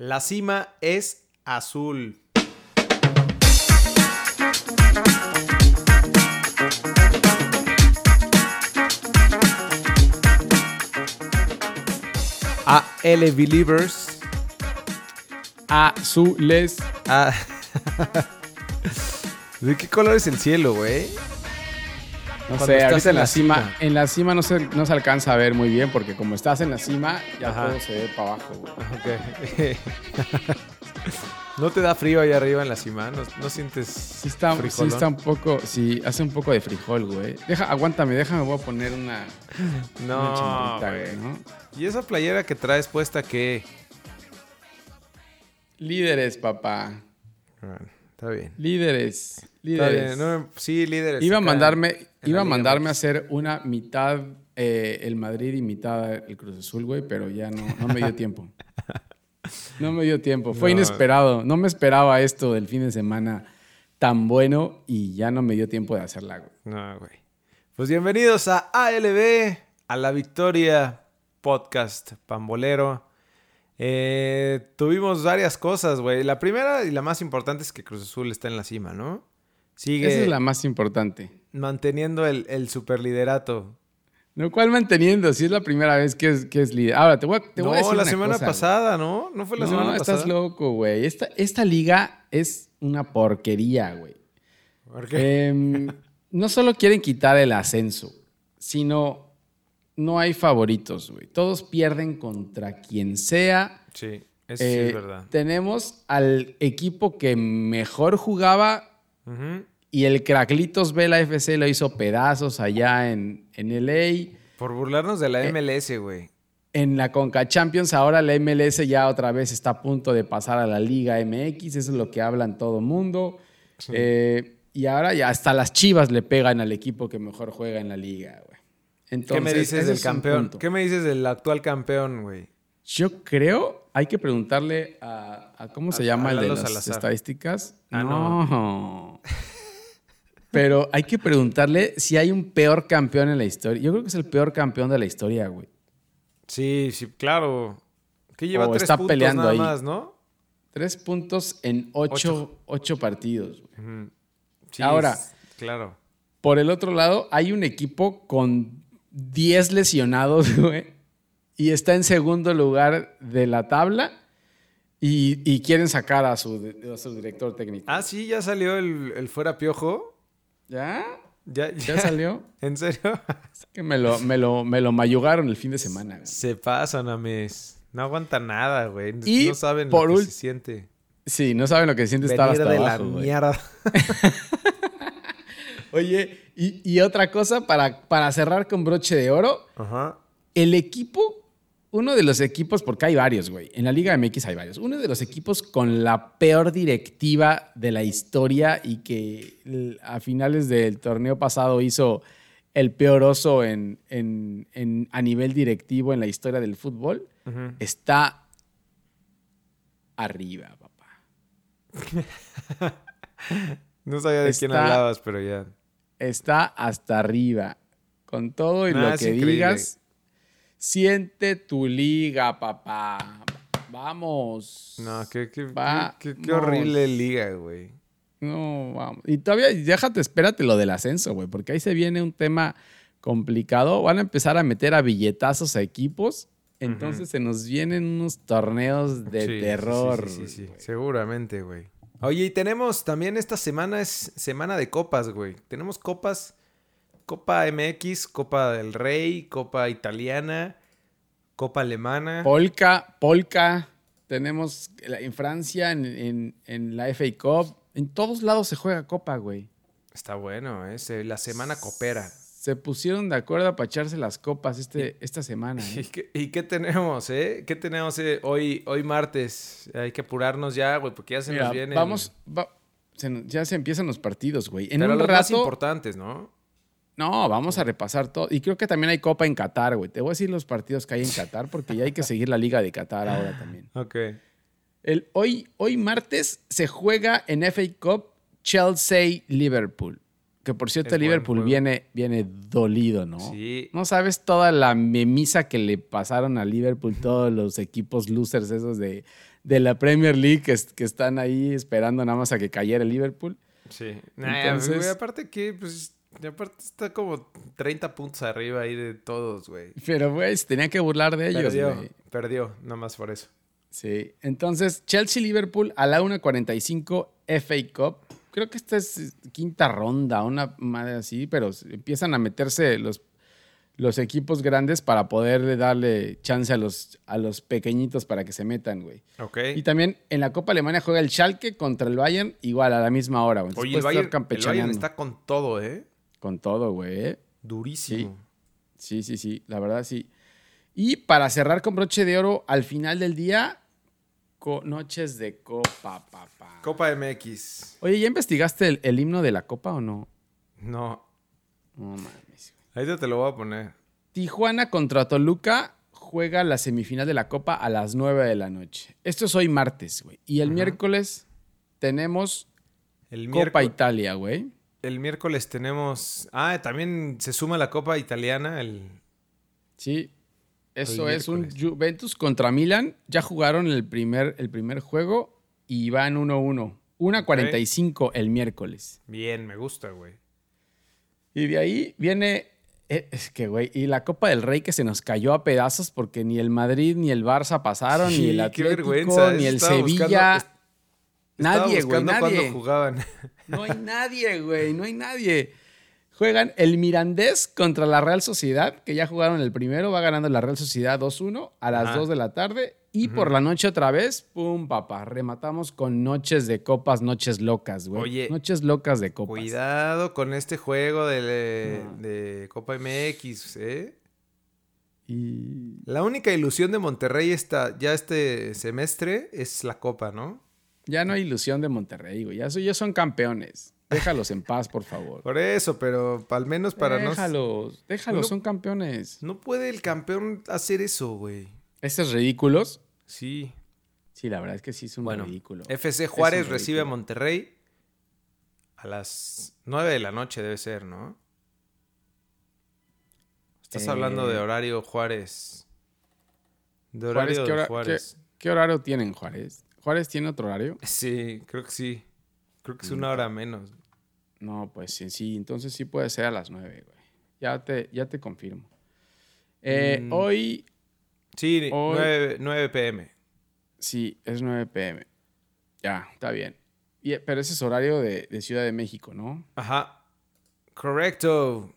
La cima es azul. A L Believers. Azules. A... ¿De qué color es el cielo, güey? No sé, estás ahorita en la la cima, cima. en la cima no se, no se alcanza a ver muy bien porque como estás en la cima, ya Ajá. todo se ve para abajo, güey. Ok. ¿No te da frío ahí arriba en la cima? ¿No, no sientes Sí está, sí está un poco, sí, hace un poco de frijol, güey. Deja, aguántame, déjame, voy a poner una, una No, güey. güey, ¿no? ¿Y esa playera que traes puesta qué? Líderes, papá. Bueno, está bien. Líderes. Está Líderes. bien. no, sí, líderes. Iba a mandarme, iba a mandarme a hacer una mitad eh, el Madrid y mitad el Cruz Azul, güey, pero ya no, no me dio tiempo. No me dio tiempo. Fue No. inesperado. No me esperaba esto del fin de semana tan bueno y ya no me dio tiempo de hacerla, güey. No, güey. Pues bienvenidos a ALB, a la Victoria Podcast Pambolero. Eh, tuvimos varias cosas, güey. La primera y la más importante es que Cruz Azul está en la cima, ¿no? Sigue Esa es la más importante. manteniendo el, el superliderato. Lo cual manteniendo, si es la primera vez que es, que es líder. Ahora, te voy a, te voy a no, decir la una semana cosa, pasada, ¿no? ¿No fue la no, semana estás pasada? loco, güey. Esta, esta liga es una porquería, güey. ¿Por qué? Em, no solo quieren quitar el ascenso, sino no hay favoritos, güey. Todos pierden contra quien sea. Sí, eso sí Eh, es verdad. Tenemos al equipo que mejor jugaba y el Craclitos Vela FC lo hizo pedazos allá en, en LA. Por burlarnos de la Eh, MLS, güey. En la Conca Champions, ahora la MLS ya otra vez está a punto de pasar a la Liga MX, eso es lo que hablan todo mundo. Eh, y ahora ya hasta las chivas le pegan al equipo que mejor juega en la liga, güey. ¿Qué me dices del campeón? ¿Qué me dices del actual campeón, güey? Yo creo, hay que preguntarle a, a- ¿cómo se llama el de las Salazar. estadísticas? Ah, no. Pero hay que preguntarle si hay un peor campeón en la historia. Yo creo que es el peor campeón de la historia, güey. Sí, sí, claro. Que lleva O tres está puntos peleando nada ahí. más, ¿no? Tres puntos en ocho, ocho partidos. güey. Sí, Ahora. es- claro. Por el otro lado, hay un equipo con 10 lesionados, güey. Y está en segundo lugar de la tabla. Y, y quieren sacar a su, a su director técnico. Ah, sí, ya salió el, el fuera piojo. ¿Ya? Ya, ¿Ya salió? ¿En serio? Es que me lo, me lo, me lo mayugaron el fin de semana. güey. Se pasan, ames. No aguanta nada, güey. Y no saben por lo que se siente. Sí, no saben lo que siente estar Venir hasta de abajo, la güey. mierda. Oye, y, y otra cosa para, para cerrar con broche de oro. Ajá. El equipo, uno de los equipos, porque hay varios, güey. En la Liga MX hay varios. Uno de los equipos con la peor directiva de la historia y que a finales del torneo pasado hizo el peor oso en, en- en- a nivel directivo en la historia del fútbol, está arriba, papá. No sabía de quién hablabas, pero ya. Está hasta arriba. Con todo y Nah, lo es que increíble. digas, siente tu liga, papá. Vamos. No, qué, qué, Va- qué- horrible liga, güey. No, vamos. Y todavía, déjate, espérate lo del ascenso, güey, porque ahí se viene un tema complicado. Van a empezar a meter a billetazos a equipos. Entonces se nos vienen unos torneos de Sí, sí, terror. Sí, sí, sí, güey. seguramente, güey. Oye, y tenemos también esta semana es semana de copas, güey. Tenemos copas, Copa MX, Copa del Rey, Copa Italiana, Copa Alemana. Polka, Polka. Tenemos en Francia, en, en- en la FA Cup. En todos lados se juega Copa, güey. Está bueno, ¿eh? La semana coopera. Se pusieron de acuerdo para echarse las copas este, esta semana. ¿Y ¿eh? qué, y qué tenemos, eh? ¿Qué tenemos eh, hoy, hoy martes? Hay que apurarnos ya, güey, porque ya se Mira, nos viene. vamos, va- se nos- ya se empiezan los partidos, güey. En Pero un los más rato, importantes, ¿no? no, vamos a repasar todo. Y creo que también hay Copa en Qatar, güey. Te voy a decir los partidos que hay en Qatar, porque ya hay que seguir la Liga de Qatar ahora también. Ok. El, hoy, hoy martes se juega en FA Cup Chelsea-Liverpool. Que por cierto, Es Liverpool viene, viene dolido, ¿no? Sí. No sabes toda la memisa que le pasaron a Liverpool todos los equipos losers esos de, de la Premier League que, es- que están ahí esperando nada más a que cayera el Liverpool. Sí. Entonces- aparte que, pues, aparte está como 30 puntos arriba ahí de todos, güey. Pero, güey, se tenían que burlar de ellos, Perdió, güey. perdió, nada más por eso. Sí. Entonces, Chelsea-Liverpool a la 1.45 FA Cup. Creo que esta es quinta ronda, una madre así, pero empiezan a meterse los, los equipos grandes para poder darle chance a los, a los pequeñitos para que se metan, güey. Ok. Y también en la Copa Alemania juega el Schalke contra el Bayern igual a la misma hora, güey. Oye, el Bayern, el Bayern campechaneando. está con todo, ¿eh? Con todo, güey. ¿eh? Durísimo. Sí, sí, sí, la verdad sí. Y para cerrar con broche de oro, al final del día, co- noches de copa, papá. Copa MX. Oye, ¿ya investigaste el, el himno de la copa o no? No, No mames. ahí te lo voy a poner. Tijuana contra Toluca juega la semifinal de la copa a las 9 de la noche. Esto es hoy martes, güey. Y el miércoles tenemos El, Copa Italia, güey. el miércoles tenemos... Ah, también se suma la Copa Italiana. El... Sí. Eso es un. Juventus contra Milan. Ya jugaron el primer, el primer juego y van 1-1. 1-45 el miércoles. Bien, me gusta, güey. Y de ahí viene. eh, Es que, güey, y la Copa del Rey que se nos cayó a pedazos porque ni el Madrid ni el Barça pasaron, Sí, ni el Atlético, ni el Estaba Sevilla. buscando- nadie, güey, nadie. jugaban. No hay nadie, güey, no hay nadie. Juegan el Mirandés contra la Real Sociedad, que ya jugaron el primero, va ganando la Real Sociedad 2-1 a las Ajá. 2 de la tarde. Y por la noche otra vez, pum, papá, rematamos con noches de copas, noches locas, güey. Oye, noches locas de copas. Cuidado con este juego de, No. de Copa MX, ¿eh? Y La única ilusión de Monterrey esta, ya este semestre es la Copa, ¿no? ya no hay ilusión de Monterrey, güey. Ya ellos son campeones. Déjalos en paz, por favor. Por eso, pero al menos para no... déjalos, déjalos, son campeones. No puede el campeón hacer eso, güey. ¿Estos ridículos? Sí. Sí, la verdad es que sí es un Bueno, ridículo. FC Juárez recibe a. Monterrey a las 9 de la noche debe ser, ¿no? Estás Eh, hablando de horario Juárez. De Juárez, horario ¿qué, de hora- Juárez. qué- qué horario tienen Juárez? ¿Juárez tiene otro horario? Sí, creo que sí. Creo que es Mm. una hora menos. No, pues sí, sí, entonces sí puede ser a las 9, güey. Ya te, ya te confirmo. Eh, Mm. Hoy Sí, Hoy- 9, 9 pm. sí, es 9 pm. Ya, está bien. Y- pero ese es horario de, de Ciudad de México, ¿no? Ajá. Correcto.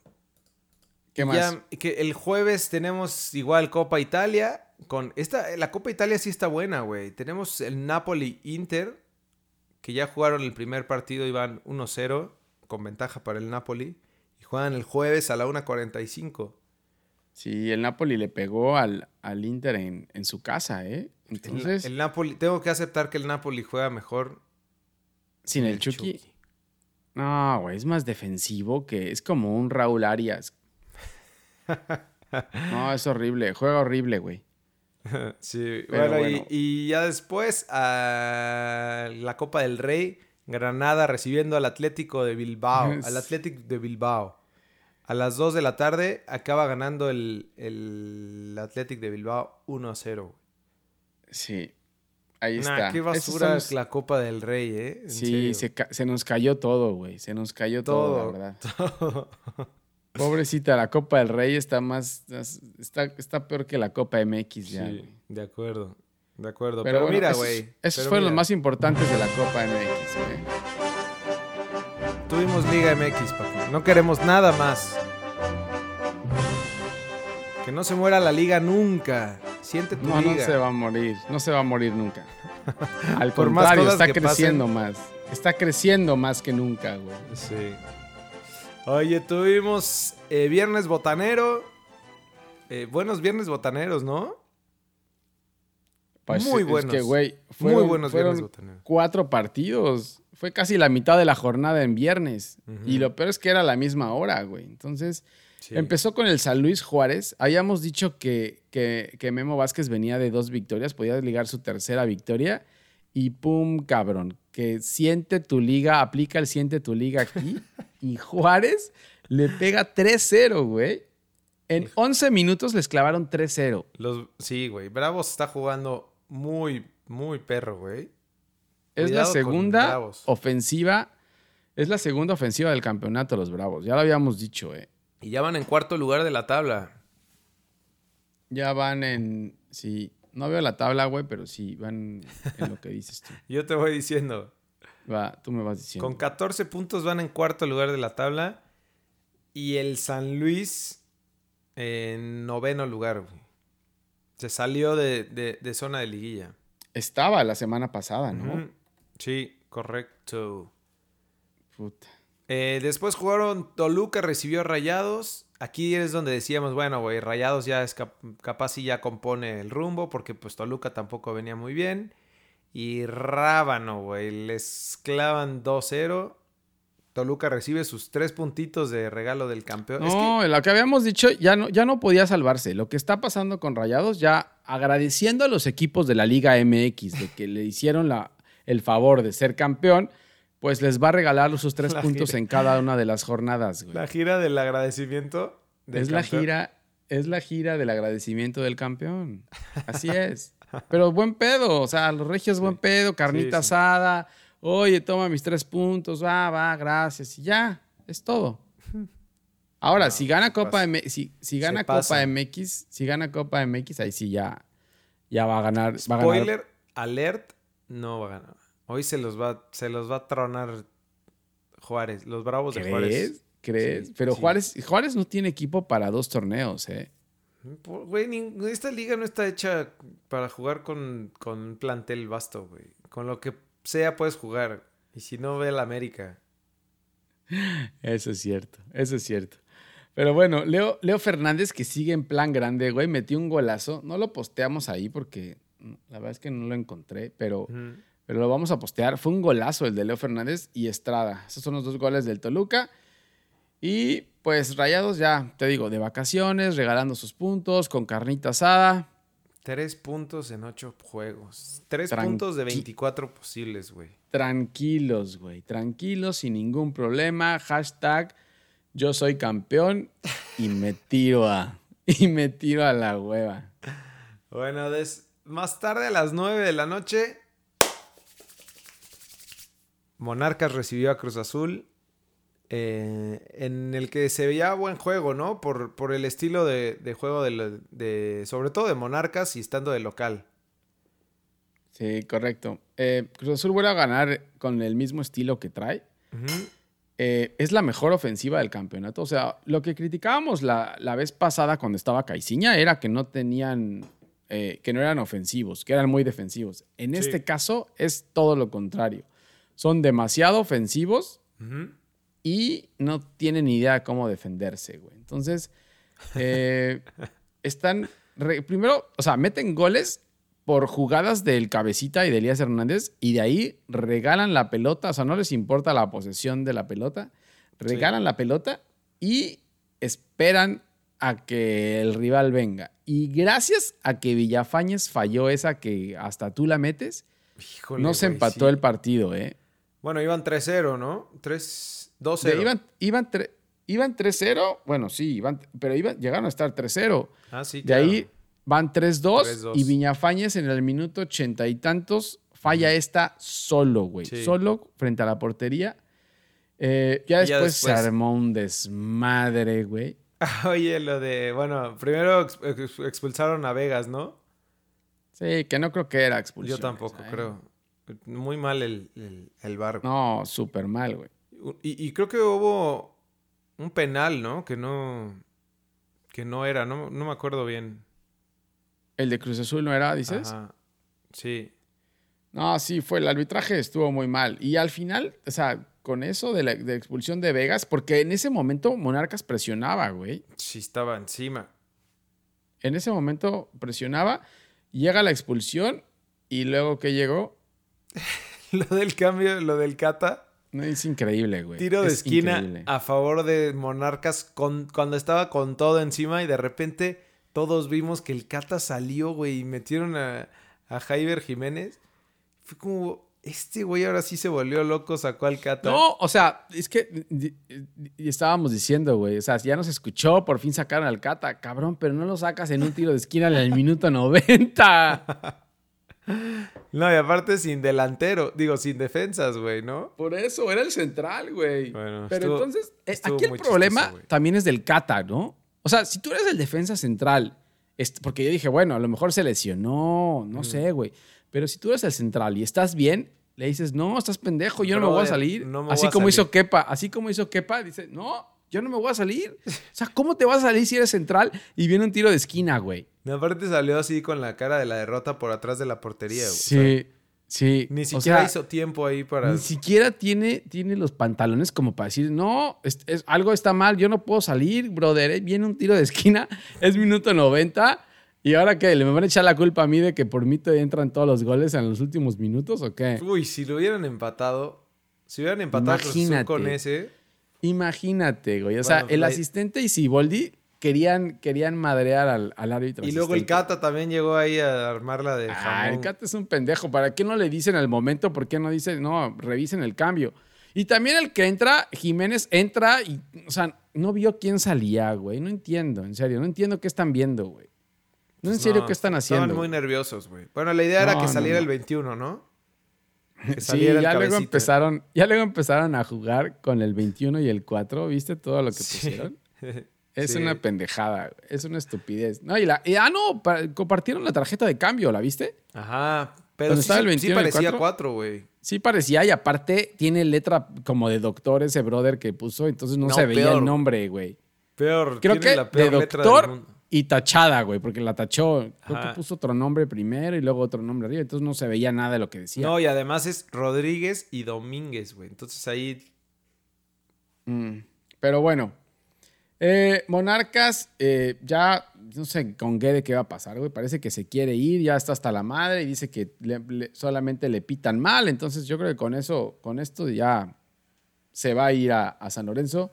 ¿Qué más? ya que el jueves tenemos igual Copa Italia. Con esta, la Copa Italia sí está buena, güey. Tenemos el Napoli Inter, que ya jugaron el primer partido y van 1-0, con ventaja para el Napoli. Y juegan el jueves a la 1.45. Sí, el Napoli le pegó al, al Inter en, en su casa, ¿eh? Entonces, el, Napoli, tengo que aceptar que el Napoli juega mejor sin el Chucky. No, güey, es más defensivo que es como un Raúl Arias. No, es horrible, juega horrible, güey. sí, Pero bueno, y- bueno. Y, ya después a la Copa del Rey, Granada recibiendo al Atlético de Bilbao, al Atlético de Bilbao. A las 2 de la tarde acaba ganando el, el Atlético de Bilbao 1-0. Sí, ahí Nah, está. qué basura son es la Copa del Rey, ¿eh? En Sí, se nos cayó todo, güey. Se nos cayó todo, todo. la verdad. Pobrecita, la Copa del Rey está más. Está, está peor que la Copa MX ya, Sí, güey. de acuerdo. De acuerdo. Pero, Pero, bueno, mira, güey. Esos fueron los más importantes de la Copa MX, güey. Tuvimos Liga MX, papi. No queremos nada más. Que no se muera la liga nunca. Siente tu No, no liga. se va a morir. No se va a morir nunca. Al Por contrario, está creciendo más. Está creciendo más que nunca, güey. Sí. Oye, tuvimos eh, Viernes Botanero. Eh, buenos Viernes Botaneros, ¿no? Pues, Muy es buenos. que, Muy buenos fueron Viernes cuatro partidos. Fue casi la mitad de la jornada en viernes. Y lo peor es que era la misma hora, güey. Entonces, Sí. empezó con el San Luis Juárez. Habíamos dicho que, que, que Memo Vázquez venía de dos victorias, podía ligar su tercera victoria. Y pum, cabrón, que siente tu liga, aplica el siente tu liga aquí. y Juárez le pega 3-0, güey. En 11 minutos les clavaron 3-0. Los, sí, güey. Bravos está jugando muy, Muy perro, güey. Es Cuidado la segunda ofensiva. Es la segunda ofensiva del campeonato, los Bravos. Ya lo habíamos dicho, eh. Y ya van en cuarto lugar de la tabla. Ya van en. Sí, no veo la tabla, güey, pero sí, van en lo que dices tú. Yo te voy diciendo. Va, tú me vas diciendo. Con 14 puntos van en cuarto lugar de la tabla. Y el San Luis en noveno lugar, güey. Se salió de, de- de zona de liguilla. Estaba la semana pasada, ¿no? Sí, correcto. Puta. Eh, después jugaron Toluca, recibió Rayados. Aquí es donde decíamos, bueno, güey, Rayados ya es cap- capaz y ya compone el rumbo, porque pues Toluca tampoco venía muy bien. Y Rábano, güey, les clavan 2-0. Toluca recibe sus tres puntitos de regalo del campeón. Es que- No, lo que habíamos dicho ya no, ya no podía salvarse. Lo que está pasando con Rayados, ya agradeciendo a los equipos de la Liga MX de que le hicieron la, el favor de ser campeón, pues les va a regalar sus tres La puntos gira. en cada una de las jornadas, güey. la gira del agradecimiento. del Es la campeón. gira, es la gira del agradecimiento del campeón. Así es. Pero buen pedo, o sea, los regios buen pedo, carnita Sí, sí. asada. Oye, toma mis tres puntos, va, va, gracias. Y ya, es todo. Ahora, No, si gana Copa pasa. M si, si gana Copa. MX, si gana Copa MX, ahí sí ya, ya va a ganar. Va a ganar. Spoiler alert, no va a ganar. Hoy se los va, se los va a tronar Juárez, los Bravos de Juárez. ¿Crees? ¿Crees? Sí, Pero sí. Juárez, Juárez no tiene equipo para dos torneos, ¿eh? Por- Güey, esta liga no está hecha para jugar con, con un plantel vasto, güey. Con lo que sea puedes jugar. Y si no, ve al América. Eso es cierto, eso es cierto. Pero bueno, Leo, Leo Fernández, que sigue en plan grande, güey, metió un golazo. No lo posteamos ahí porque la verdad es que no lo encontré, pero, pero lo vamos a postear. Fue un golazo el de Leo Fernández y Estrada. Esos son los dos goles del Toluca. Y pues Rayados ya, te digo, de vacaciones, regalando sus puntos, con carnita asada. Tres puntos en ocho juegos. Tres Tranqui- puntos de 24 posibles, güey. Tranquilos, güey, tranquilos, sin ningún problema. Hashtag yo soy campeón y me tiro a, y me tiro a la hueva. Bueno, des- más tarde a las 9 de la noche, Monarcas recibió a Cruz Azul, eh, en el que se veía buen juego, ¿no? Por, por el estilo de, de juego de, sobre todo de Monarcas y estando de local. Sí, correcto. Eh, Cruz Azul vuelve a ganar con el mismo estilo que trae. Eh, es la mejor ofensiva del campeonato. O sea, lo que criticábamos la, la vez pasada cuando estaba Caiciña era que no tenían, eh, que no eran ofensivos, que eran muy defensivos. En Sí. este caso es todo lo contrario. Son demasiado ofensivos. Y no tienen ni idea de cómo defenderse, güey. Entonces, eh, están, re- primero, o sea, meten goles por jugadas del cabecita y de Elías Hernández y de ahí regalan la pelota, o sea, no les importa la posesión de la pelota, regalan la pelota y esperan a que el rival venga. Y gracias a que Villafañez falló esa que hasta tú la metes, Híjole, no se empató sí. el partido, ¿eh? Bueno, iban 3-0, ¿no? 3 De- 2-0. iban, iban, tre- iban 3-0, bueno, sí, iban, pero iban, llegaron a estar 3-0. Ah, sí, De claro. ahí van 3-2 3-2. y Viñafañez en el minuto ochenta y tantos falla esta solo, güey. Sí. Solo frente a la portería. Eh, ya Y ya después se después- armó un desmadre, güey. Oye, lo de, bueno, primero ex- ex- expulsaron a Vegas, ¿no? Sí, que no creo que era expulsión. Yo tampoco, esa, ¿eh? creo. Muy mal el, el, el. No, súper mal, güey. Y, y creo que hubo un penal, ¿no? Que no. Que no era, no, no me acuerdo bien. El de Cruz Azul no era, dices. Ajá. Sí. No, sí, fue el arbitraje estuvo muy mal. Y al final, o sea, con eso de la, de la expulsión de Vegas, porque en ese momento Monarcas presionaba, güey. Sí, estaba encima. En ese momento presionaba, llega la expulsión y luego que llegó, Lo del cambio, lo del Cata. No, es increíble, güey. Tiro de Es esquina increíble. a favor de Monarcas con, cuando estaba con todo encima y de repente todos vimos que el Cata salió, güey, y metieron a, a Jaiber Jiménez. Fue como, este güey ahora sí se volvió loco, sacó al Cata. No, o sea, es que estábamos diciendo, güey, o sea, ya nos escuchó, por fin sacaron al Cata, cabrón, pero no lo sacas en un tiro de esquina en el minuto 90. No, y aparte sin delantero, digo, sin defensas, güey, ¿no? Por eso, era el central, güey. Bueno, Pero estuvo- entonces, eh, estuvo aquí el problema chistoso, también es del Cata, ¿no? O sea, si tú eres el defensa central, porque yo dije, bueno, a lo mejor se lesionó, no sé, güey. Pero si tú eres el central y estás bien, le dices, no, estás pendejo, yo no me voy a salir. no me así voy a como hizo. Kepa, así como hizo Kepa, dice, no, yo no me voy a salir. O sea, ¿cómo te vas a salir si eres central y viene un tiro de esquina, güey? Y aparte salió así con la cara de la derrota por atrás de la portería, güey. O Sí, sea, sí. ni O siquiera sea, hizo tiempo ahí para. Ni siquiera tiene, tiene los pantalones como para decir, no, es- es- algo está mal, yo no puedo salir, brother. eh, Viene un tiro de esquina, es minuto 90. ¿Y ahora qué? ¿Le me van a echar la culpa a mí de que por mí te entran todos los goles en los últimos minutos o qué? Uy, si lo hubieran empatado. Si hubieran empatado Imagínate. con ese. Imagínate, güey. O sea, Bueno, el la- asistente y Siboldi querían, querían madrear al, al árbitro. Y luego el. Cata también llegó ahí a armarla de Ah, jamón. el Cata es un pendejo. ¿Para qué no le dicen al momento? ¿Por qué no dicen, no, revisen el cambio? Y también el que entra, Jiménez entra y, o sea, no vio quién salía, güey. No entiendo, en serio. No entiendo qué están viendo, güey. No, en Pues serio, no, qué están haciendo. Estaban muy nerviosos, güey. Bueno, la idea era que saliera no. el 21, ¿no? Que Sí, el ya luego, empezaron, ya luego empezaron a jugar con el 21 y el 4. ¿Viste todo lo que Sí. pusieron? Es Sí. una pendejada, es una estupidez. No, y la, y- ah, no, pa- compartieron la tarjeta de cambio, ¿la viste? Ajá. Pero ¿Dónde sí, el sí 21 y el parecía 4? 4, güey. Sí parecía, y aparte tiene letra como de doctor ese brother que puso, entonces no, No, se veía peor. el nombre, güey. Peor. Creo tiene que la de peor letra del doctor mundo. Y tachada, güey, porque la tachó. Creo Ajá. que puso otro nombre primero y luego otro nombre arriba, entonces no se veía nada de lo que decía. No, y además es Rodríguez y Domínguez, güey. Entonces ahí. Mm, Pero bueno. Eh, Monarcas, eh, ya no sé con Guede qué va a pasar, güey. Parece que se quiere ir, ya está hasta la madre y dice que le- le- solamente le pitan mal. Entonces yo creo que con eso, con esto ya se va a ir a, a San Lorenzo.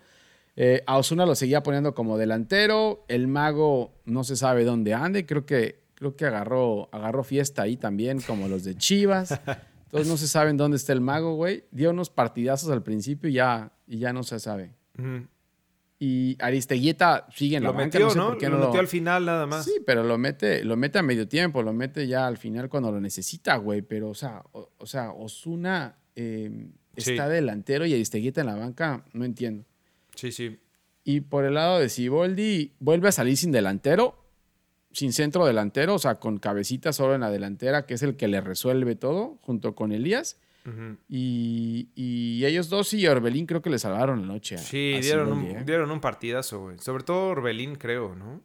Eh, a Osuna lo seguía poniendo como delantero. El mago no se sabe dónde ande. Creo que, creo que agarró, agarró fiesta ahí también, como los de Chivas. Entonces no se saben dónde está el mago, güey. Dio unos partidazos al principio y ya, y ya no se sabe. Y Aristeguieta sigue en la Lo banca, metió, no sé ¿no? por qué lo no metió al final nada más. Sí, pero lo mete, lo mete a medio tiempo, lo mete ya al final cuando lo necesita, güey. Pero, o sea, o, o sea, Osuna eh, Sí. está delantero y Aristeguieta en la banca, no entiendo. Sí, sí. Y por el lado de Siboldi, vuelve a salir sin delantero, sin centro delantero, o sea, con cabecita solo en la delantera, que es el que le resuelve todo, junto con Elías. Y, y ellos dos y Orbelín creo que le salvaron la noche. a- Sí, a dieron un, ¿eh? dieron un partidazo, güey. Sobre todo Orbelín, creo, ¿no?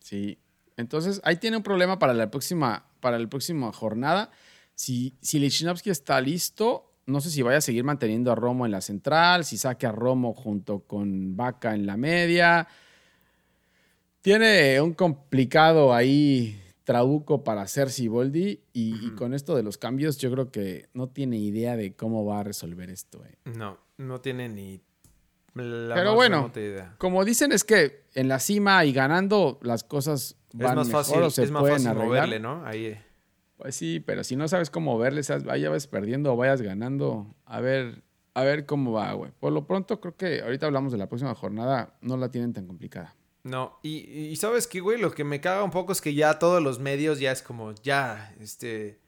Sí. Entonces, ahí tiene un problema para la próxima, para la próxima jornada. Si, si Lichnowsky está listo, no sé si vaya a seguir manteniendo a Romo en la central, si saque a Romo junto con Vaca en la media. Tiene un complicado ahí trabuco para hacer Siboldi y, y con esto de los cambios yo creo que no tiene idea de cómo va a resolver esto. eh. No, no tiene ni la Pero más bueno, idea. Como dicen es que en la cima y ganando las cosas Es van más mejor fácil, o se es más pueden fácil arreglar. moverle, ¿no? Ahí. Pues sí, pero si no sabes cómo verle, sabes, vayas perdiendo o vayas ganando, a ver, a ver cómo va, güey. Por lo pronto, creo que ahorita hablamos de la próxima jornada, no la tienen tan complicada. No, y, y sabes qué, güey, lo que me caga un poco es que ya todos los medios ya es como, ya, este,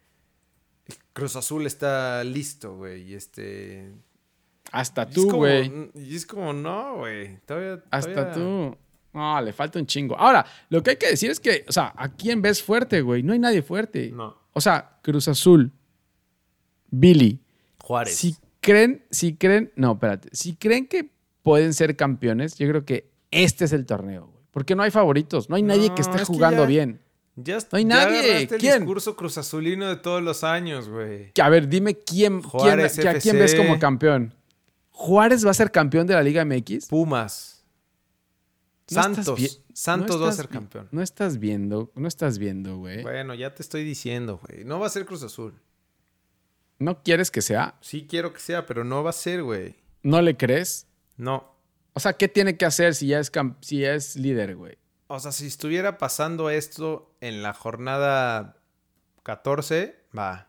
Cruz Azul está listo, güey, y este... Hasta tú, güey. Y es como, no, güey, todavía... Hasta todavía- tú. No, le falta un chingo. Ahora, lo que hay que decir es que, o sea, ¿a quién ves fuerte, güey? No hay nadie fuerte. No. O sea, Cruz Azul, Billy, Juárez. Si creen, si creen, no, espérate, si creen que pueden ser campeones, yo creo que este es el torneo, güey. Porque no hay favoritos, no hay nadie No, que esté es que jugando ya- bien. Ya, No hay ya nadie. el ¿Quién? discurso Cruz Azulino de todos los años, güey. Que, A ver, dime quién, quién, Juárez que a quién ves como campeón. ¿Juárez va a ser campeón de la Liga MX? Pumas. No Santos. Santos no va a ser campeón. No estás viendo, no estás viendo, güey. Bueno, ya te estoy diciendo, güey. No va a ser Cruz Azul. ¿No quieres que sea? Sí quiero que sea, pero no va a ser, güey. ¿No le crees? No. O sea, ¿qué tiene que hacer si ya es, si ya es líder, güey? O sea, si estuviera pasando esto en la jornada 14, va.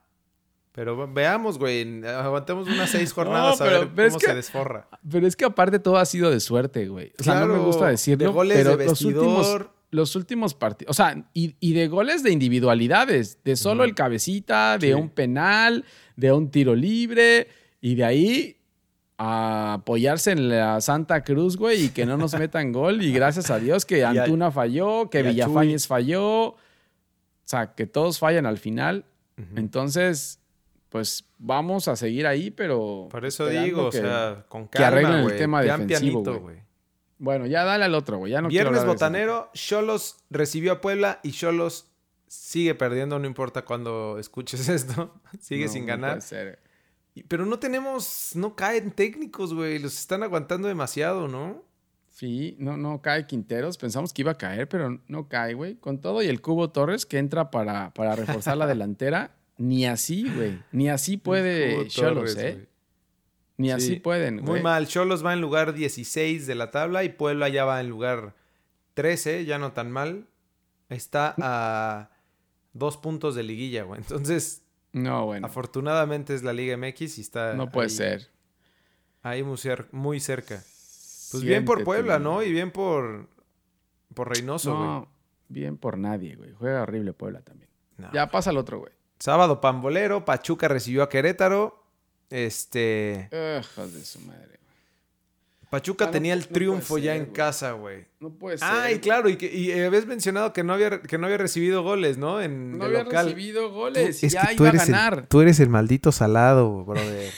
Pero ve- veamos, güey. Aguantemos unas seis jornadas No, a ver pero es cómo que- se desforra. Pero es que aparte todo ha sido de suerte, güey. O sea, no me gusta decirlo, de goles pero de los últimos, los últimos partidos, o sea, y, de goles de individualidades, de solo el cabecita, de un penal, de un tiro libre, y de ahí a apoyarse en la Santa Cruz, güey, y que no nos metan gol. Y gracias a Dios que Antuna falló, que Villafañez falló. O sea, que todos fallan al final. Entonces, pues vamos a seguir ahí, pero. Por eso digo, o sea, con calma. Que arreglen el tema defensivo, güey. Bueno, ya dale al otro, güey. Ya no Viernes botanero, Cholos recibió a Puebla y Cholos sigue perdiendo, no importa cuando escuches esto. sigue sin ganar. puede ser. Pero no tenemos, no caen técnicos, güey. Los están aguantando demasiado, ¿no? Sí, no, no cae Quinteros. Pensamos que iba a caer, pero no cae, güey. Con todo y el Cubo Torres que entra para, para reforzar la delantera, ni así, güey. Ni así puede Cholos, ¿eh? Ni así pueden. Muy mal. Cholos va en lugar 16 de la tabla y Puebla ya va en lugar 13, ya no tan mal. Está a dos puntos de liguilla, güey. Entonces, no, bueno. Afortunadamente es la Liga MX y está. No puede ser. Ahí muy, cerca. Pues bien por Puebla, ¿no? Y bien por. Por Reynoso, güey. No, bien por nadie, güey. Juega horrible Puebla también. Ya pasa el otro, güey. Sábado Pambolero, Pachuca recibió a Querétaro. Este. Hijos de su madre. Pachuca tenía el triunfo ya en casa, güey. No puede ser. Ah, y claro, y, que, y habías mencionado que no, había, que no había recibido goles, ¿no? En no había recibido goles, y ya iba a ganar. tú eres el maldito salado, brother.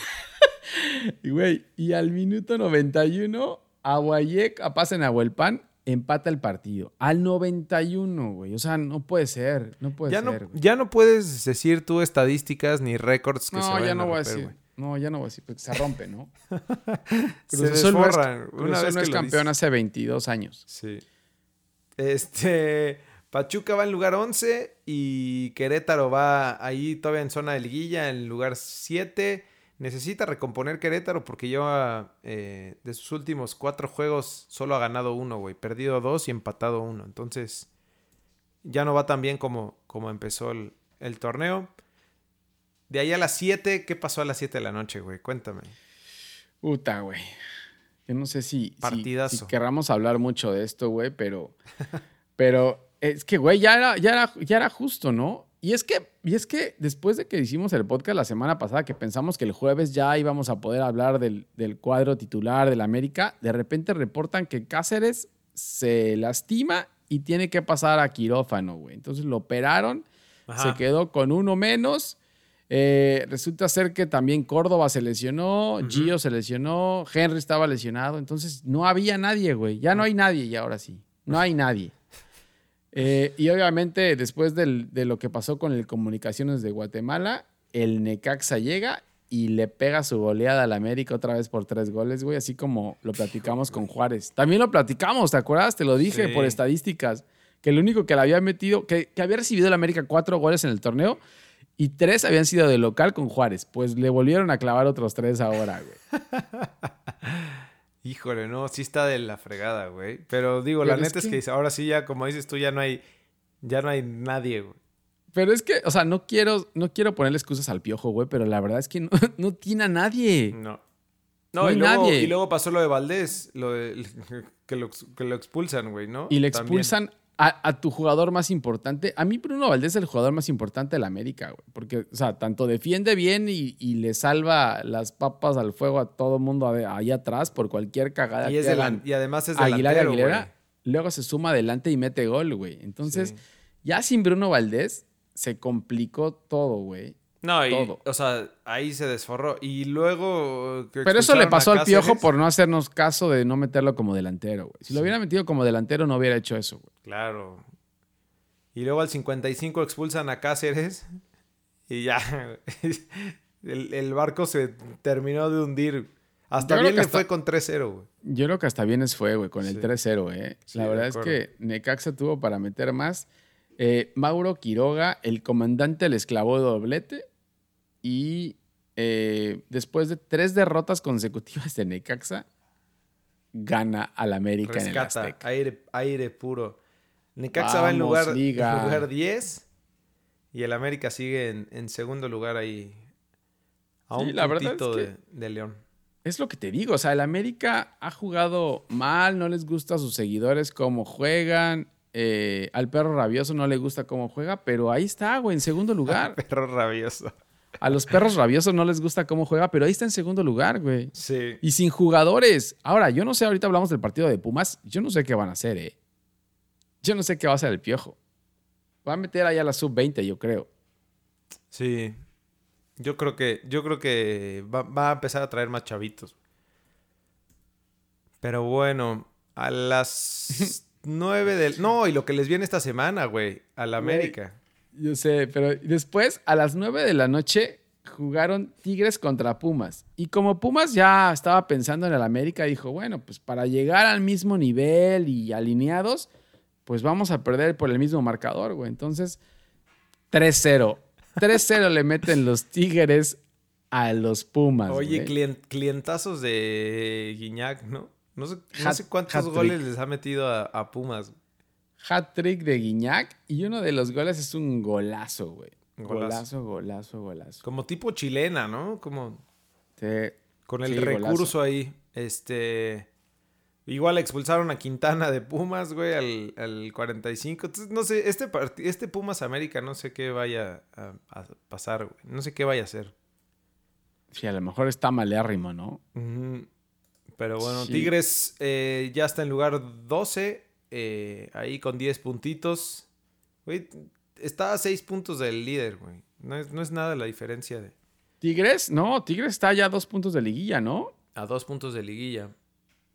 y güey, y al minuto 91, Aguayek, a pasa en Aguelpan, empata el partido. Al 91, güey. O sea, no puede ser. No puede ya ser. No, ya no puedes decir tú estadísticas ni récords que se vayan ya no a voy a decir. No, ya no voy a decir, porque se rompe, ¿no? se desforran. Una vez no es campeón hace 22 años. Sí. Este. Pachuca va en lugar 11 y Querétaro va ahí todavía en zona de liguilla en lugar 7. Necesita recomponer Querétaro porque lleva eh, de sus últimos cuatro juegos solo ha ganado uno, güey. Perdido dos y empatado uno. Entonces ya no va tan bien como, como empezó el, el torneo. De ahí a las 7, ¿qué pasó a las 7 de la noche, güey? Cuéntame. Puta, güey. Yo no sé si, Partidazo. si, querramos hablar mucho de esto, güey, pero, pero es que, güey, ya era, ya, era, ya era justo, ¿no? Y es, que, y es que después de que hicimos el podcast la semana pasada, que pensamos que el jueves ya íbamos a poder hablar del, del cuadro titular del América, de repente reportan que Cáceres se lastima y tiene que pasar a quirófano, güey. Entonces lo operaron, se quedó con uno menos eh, resulta ser que también Córdoba se lesionó, Gio se lesionó, Henry estaba lesionado, entonces no había nadie, güey. Ya no hay nadie y ahora sí, no hay nadie. Eh, y obviamente después de lo que pasó con el Comunicaciones de Guatemala, el Necaxa llega y le pega su goleada al América otra vez por tres goles, güey, así como lo platicamos con Juárez. También lo platicamos, ¿te acuerdas? Te lo dije por estadísticas, que el único que le había metido, que, que había recibido el América cuatro goles en el torneo y tres habían sido de local con Juárez. Pues le volvieron a clavar otros tres ahora, güey. Híjole, no, sí está de la fregada, güey. Pero digo, la neta es que... ahora sí ya, como dices tú, ya no hay, ya no hay nadie, güey. Pero es que, o sea, no quiero, no quiero ponerle excusas al piojo, güey, pero la verdad es que no, tiene a nadie. No. No, y, luego, nadie. y, luego, pasó lo de Valdés, lo de, que, lo, que lo expulsan, güey, ¿no? Y le expulsan a, tu jugador más importante. A mí Bruno Valdés es el jugador más importante de la América, güey. Porque, o sea, tanto defiende bien y, le salva las papas al fuego a todo mundo ahí atrás por cualquier cagada y es que Y además es Aguilar Aguilera. Luego se suma adelante y mete gol, güey. Entonces, ya sin Bruno Valdés se complicó todo, güey. No, y, o sea, ahí se desforró. Y luego. Pero eso le pasó al piojo por no hacernos caso de no meterlo como delantero, güey. Si lo hubiera metido como delantero, no hubiera hecho eso, güey. Claro. Y luego al 55 expulsan a Cáceres. Y ya. el, barco se terminó de hundir. Hasta bien le fue con 3-0, güey. Yo creo que hasta bien fue, güey, con el 3-0, ¿eh? La verdad es que Necaxa tuvo para meter más. Eh, Mauro Quiroga, el comandante, le esclavó doblete y eh, después de tres derrotas consecutivas de Necaxa, gana al América en el Azteca. Aire, aire puro. Necaxa va en lugar, lugar 10 y el América sigue en, segundo lugar ahí. A un la puntito de, de León. Es lo que te digo, o sea, el América ha jugado mal, no les gusta a sus seguidores cómo juegan, Eh, al perro rabioso no le gusta cómo juega, pero ahí está, güey, en segundo lugar. Perro rabioso. A los perros rabiosos no les gusta cómo juega, pero ahí está en segundo lugar, güey. Sí. Y sin jugadores. Ahora, yo no sé, ahorita hablamos del partido de Pumas, yo no sé qué van a hacer, ¿eh? Yo no sé qué va a hacer el piojo. Va a meter allá la sub-20, yo creo. Sí. Yo creo que, yo creo que va, va a empezar a traer más chavitos. Pero bueno, a las nueve del... No, y lo que les viene esta semana, güey, a la Güey. América. Yo sé, pero después, a las 9 de la noche, jugaron Tigres contra Pumas. Y como Pumas ya estaba pensando en el América, dijo, bueno, pues para llegar al mismo nivel y alineados, pues vamos a perder por el mismo marcador, güey. Entonces, 3-0. 3-0 le meten los Tigres a los Pumas. Oye, güey. clientazos de Guiñac, ¿no? No sé, no sé cuántos goles les ha metido a, a Pumas. Hat-trick de Guiñac y uno de los goles es un golazo, güey. Golazo. Golazo, golazo, golazo. Como tipo chilena, ¿no? Como Sí. con el Sí, recurso golazo. ahí. Este. Igual expulsaron a Quintana de Pumas, güey, al, al 45. Entonces, no sé, este, este Pumas América, no sé qué vaya a, a pasar, güey. No sé qué vaya a hacer. Sí, a lo mejor está malérrimo, ¿no? Ujú. Pero bueno, Sí. Tigres eh, ya está en lugar 12, eh, ahí con 10 puntitos. Güey, está a 6 puntos del líder, güey. No es, no es nada la diferencia de Tigres, no, Tigres está ya a dos puntos de liguilla, ¿no? O a 2 puntos de liguilla.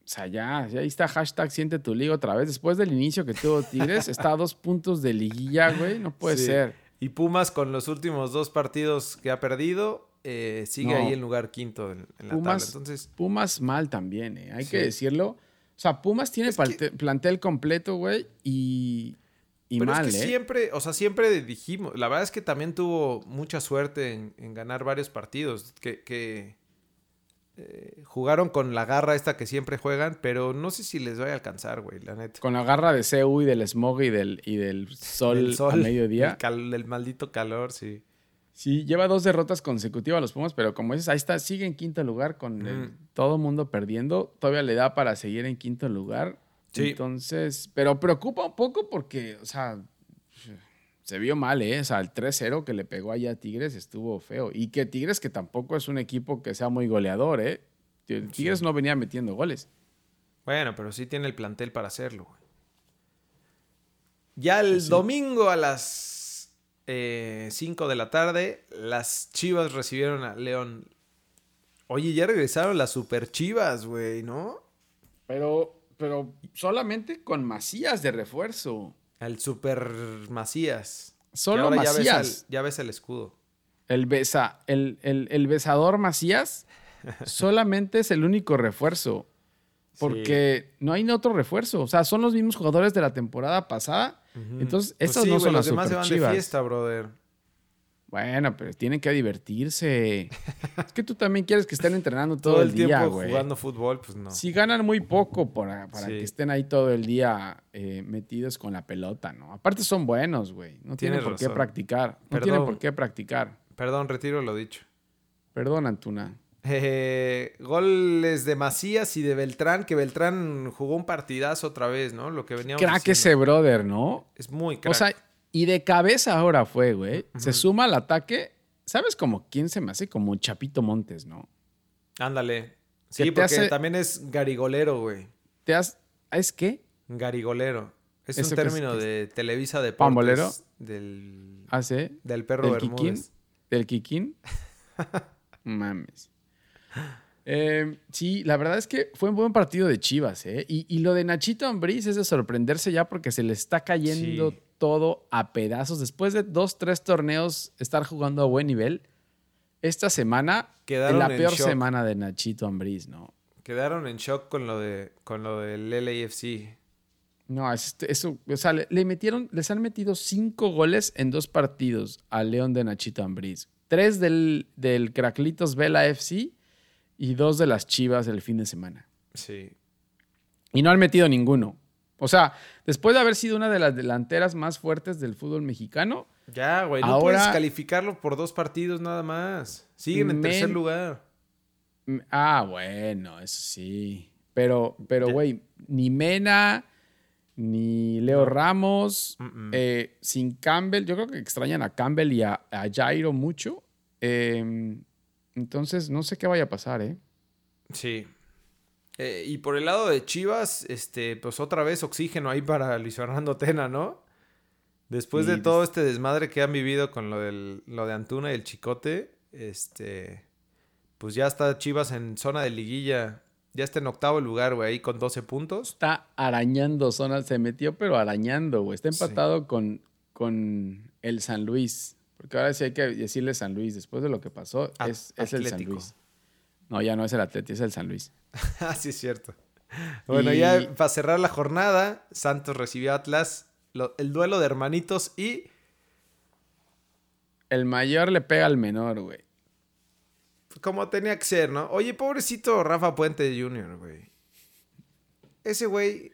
sea, ya, ya ahí está hashtag siente tu liga otra vez. Después del inicio que tuvo Tigres, está a dos puntos de liguilla, güey. No puede Sí. ser. Y Pumas con los últimos dos partidos que ha perdido, eh, sigue No. ahí en lugar quinto en, en la Pumas- tabla. Entonces, Pumas mal también, ¿eh? Hay Sí. que decirlo. O sea, Pumas tiene que- plantel completo, güey, y, y pero mal, es que ¿eh? siempre, o sea, siempre dijimos, la verdad es que también tuvo mucha suerte en, en ganar varios partidos, que, que, eh, jugaron con la garra esta que siempre juegan, pero no sé si les vaya a alcanzar, güey, la neta. Con la garra de CU y del smog y del, y del sol, El a mediodía. El, cal- el maldito calor, sí. Sí, lleva dos derrotas consecutivas a los Pumas, pero como dices, ahí está, sigue en quinto lugar con el- todo mundo perdiendo. Todavía le da para seguir en quinto lugar. Sí. Entonces, pero preocupa un poco porque, o sea, se vio mal, ¿eh? O sea, el 3-0 que le pegó allá a Tigres estuvo feo. Y que Tigres, que tampoco es un equipo que sea muy goleador, ¿eh? Tigres no venía metiendo goles. Bueno, pero sí tiene el plantel para hacerlo. Ya el Pues sí. domingo a las 5 de la tarde, las Chivas recibieron a León. Oye, ya regresaron las Super Chivas, güey, ¿no? Pero, pero solamente con Macías de refuerzo. Al Super Macías. Solo ahora ya ves, Macías. ya ves el escudo. El, besa, el, el- el besador Macías solamente es el único refuerzo. Porque no hay otro refuerzo. O sea, son los mismos jugadores de la temporada pasada. Entonces, Pues estos sí, no güey, son los las demás se van de fiesta, brother. Bueno, pero tienen que divertirse. es que tú también quieres que estén entrenando todo, Todo, el, el día, tiempo güey. jugando fútbol, pues no. Si ganan muy poco para, para Sí. que estén ahí todo el día eh, metidos con la pelota, ¿no? Aparte son buenos, güey. No tienen por qué practicar. No tienen por qué practicar. Perdón, retiro lo dicho. Perdón, Antuna. Eh, goles de Macías y de Beltrán, que Beltrán jugó un partidazo otra vez, ¿no? Lo que veníamos Crack diciendo. ese brother, ¿no? Es muy crack. O sea, y de cabeza ahora fue, güey. Se suma al ataque. ¿Sabes como quién se me hace? Como Chapito Montes, ¿no? Ándale. Sí, porque hace- también es garigolero, güey. ¿Te has... ¿Es qué? Garigolero. Es ¿Eso un término de Televisa Deportes. ¿Pambolero? Del, ¿Hace? del perro ¿Del Kikín? Bermúdez. ¿Del Kikín? Mames. Eh, sí, la verdad es que fue un buen partido de Chivas, ¿eh? Y, y lo de Nachito Ambriz es de sorprenderse ya porque se le está cayendo Sí. todo a pedazos. Después de dos, tres torneos estar jugando a buen nivel, esta semana Quedaron la en peor shock. semana de Nachito Ambriz, ¿no? Quedaron en shock con lo de con lo del LAFC. No, es- este, eso, o sea, le, le metieron, les han metido cinco goles en dos partidos al León de Nachito Ambriz. Tres del, del Craclitos Vela FC y dos de las Chivas del fin de semana. Sí. Y no han metido ninguno. O sea, después de haber sido una de las delanteras más fuertes del fútbol mexicano, Ya, güey. No Ahora- puedes calificarlo por dos partidos nada más. Siguen en tercer lugar. ah, bueno, eso sí. Pero, pero, güey, ni Mena, ni Leo Ramos, eh, sin Campbell. Yo creo que extrañan a Campbell y a, a Jairo mucho. Eh, entonces, no sé qué vaya a pasar, ¿eh? Sí. Eh, y por el lado de Chivas, este, pues otra vez oxígeno ahí para Luis Fernando Tena, ¿no? Después Sí, de todo este desmadre que han vivido con lo, del, lo de Antuna y el Chicote, este, pues ya está Chivas en zona de liguilla. Ya está en octavo lugar, güey, ahí con 12 puntos. Está arañando zonas, se metió, pero arañando, güey. Está Sí. empatado con, con el San Luis. Porque ahora sí hay que decirle San Luis. Después de lo que pasó, At- es, es el San. Luis. No, ya no es el Atleti, es el San Luis. ah, sí, es cierto. Bueno, Y- ya para cerrar la jornada, Santos recibió a Atlas, lo- el duelo de hermanitos y El mayor le pega al menor, güey. Como tenía que ser, ¿no? Oye, pobrecito Rafa Puente Jr., güey. Ese güey.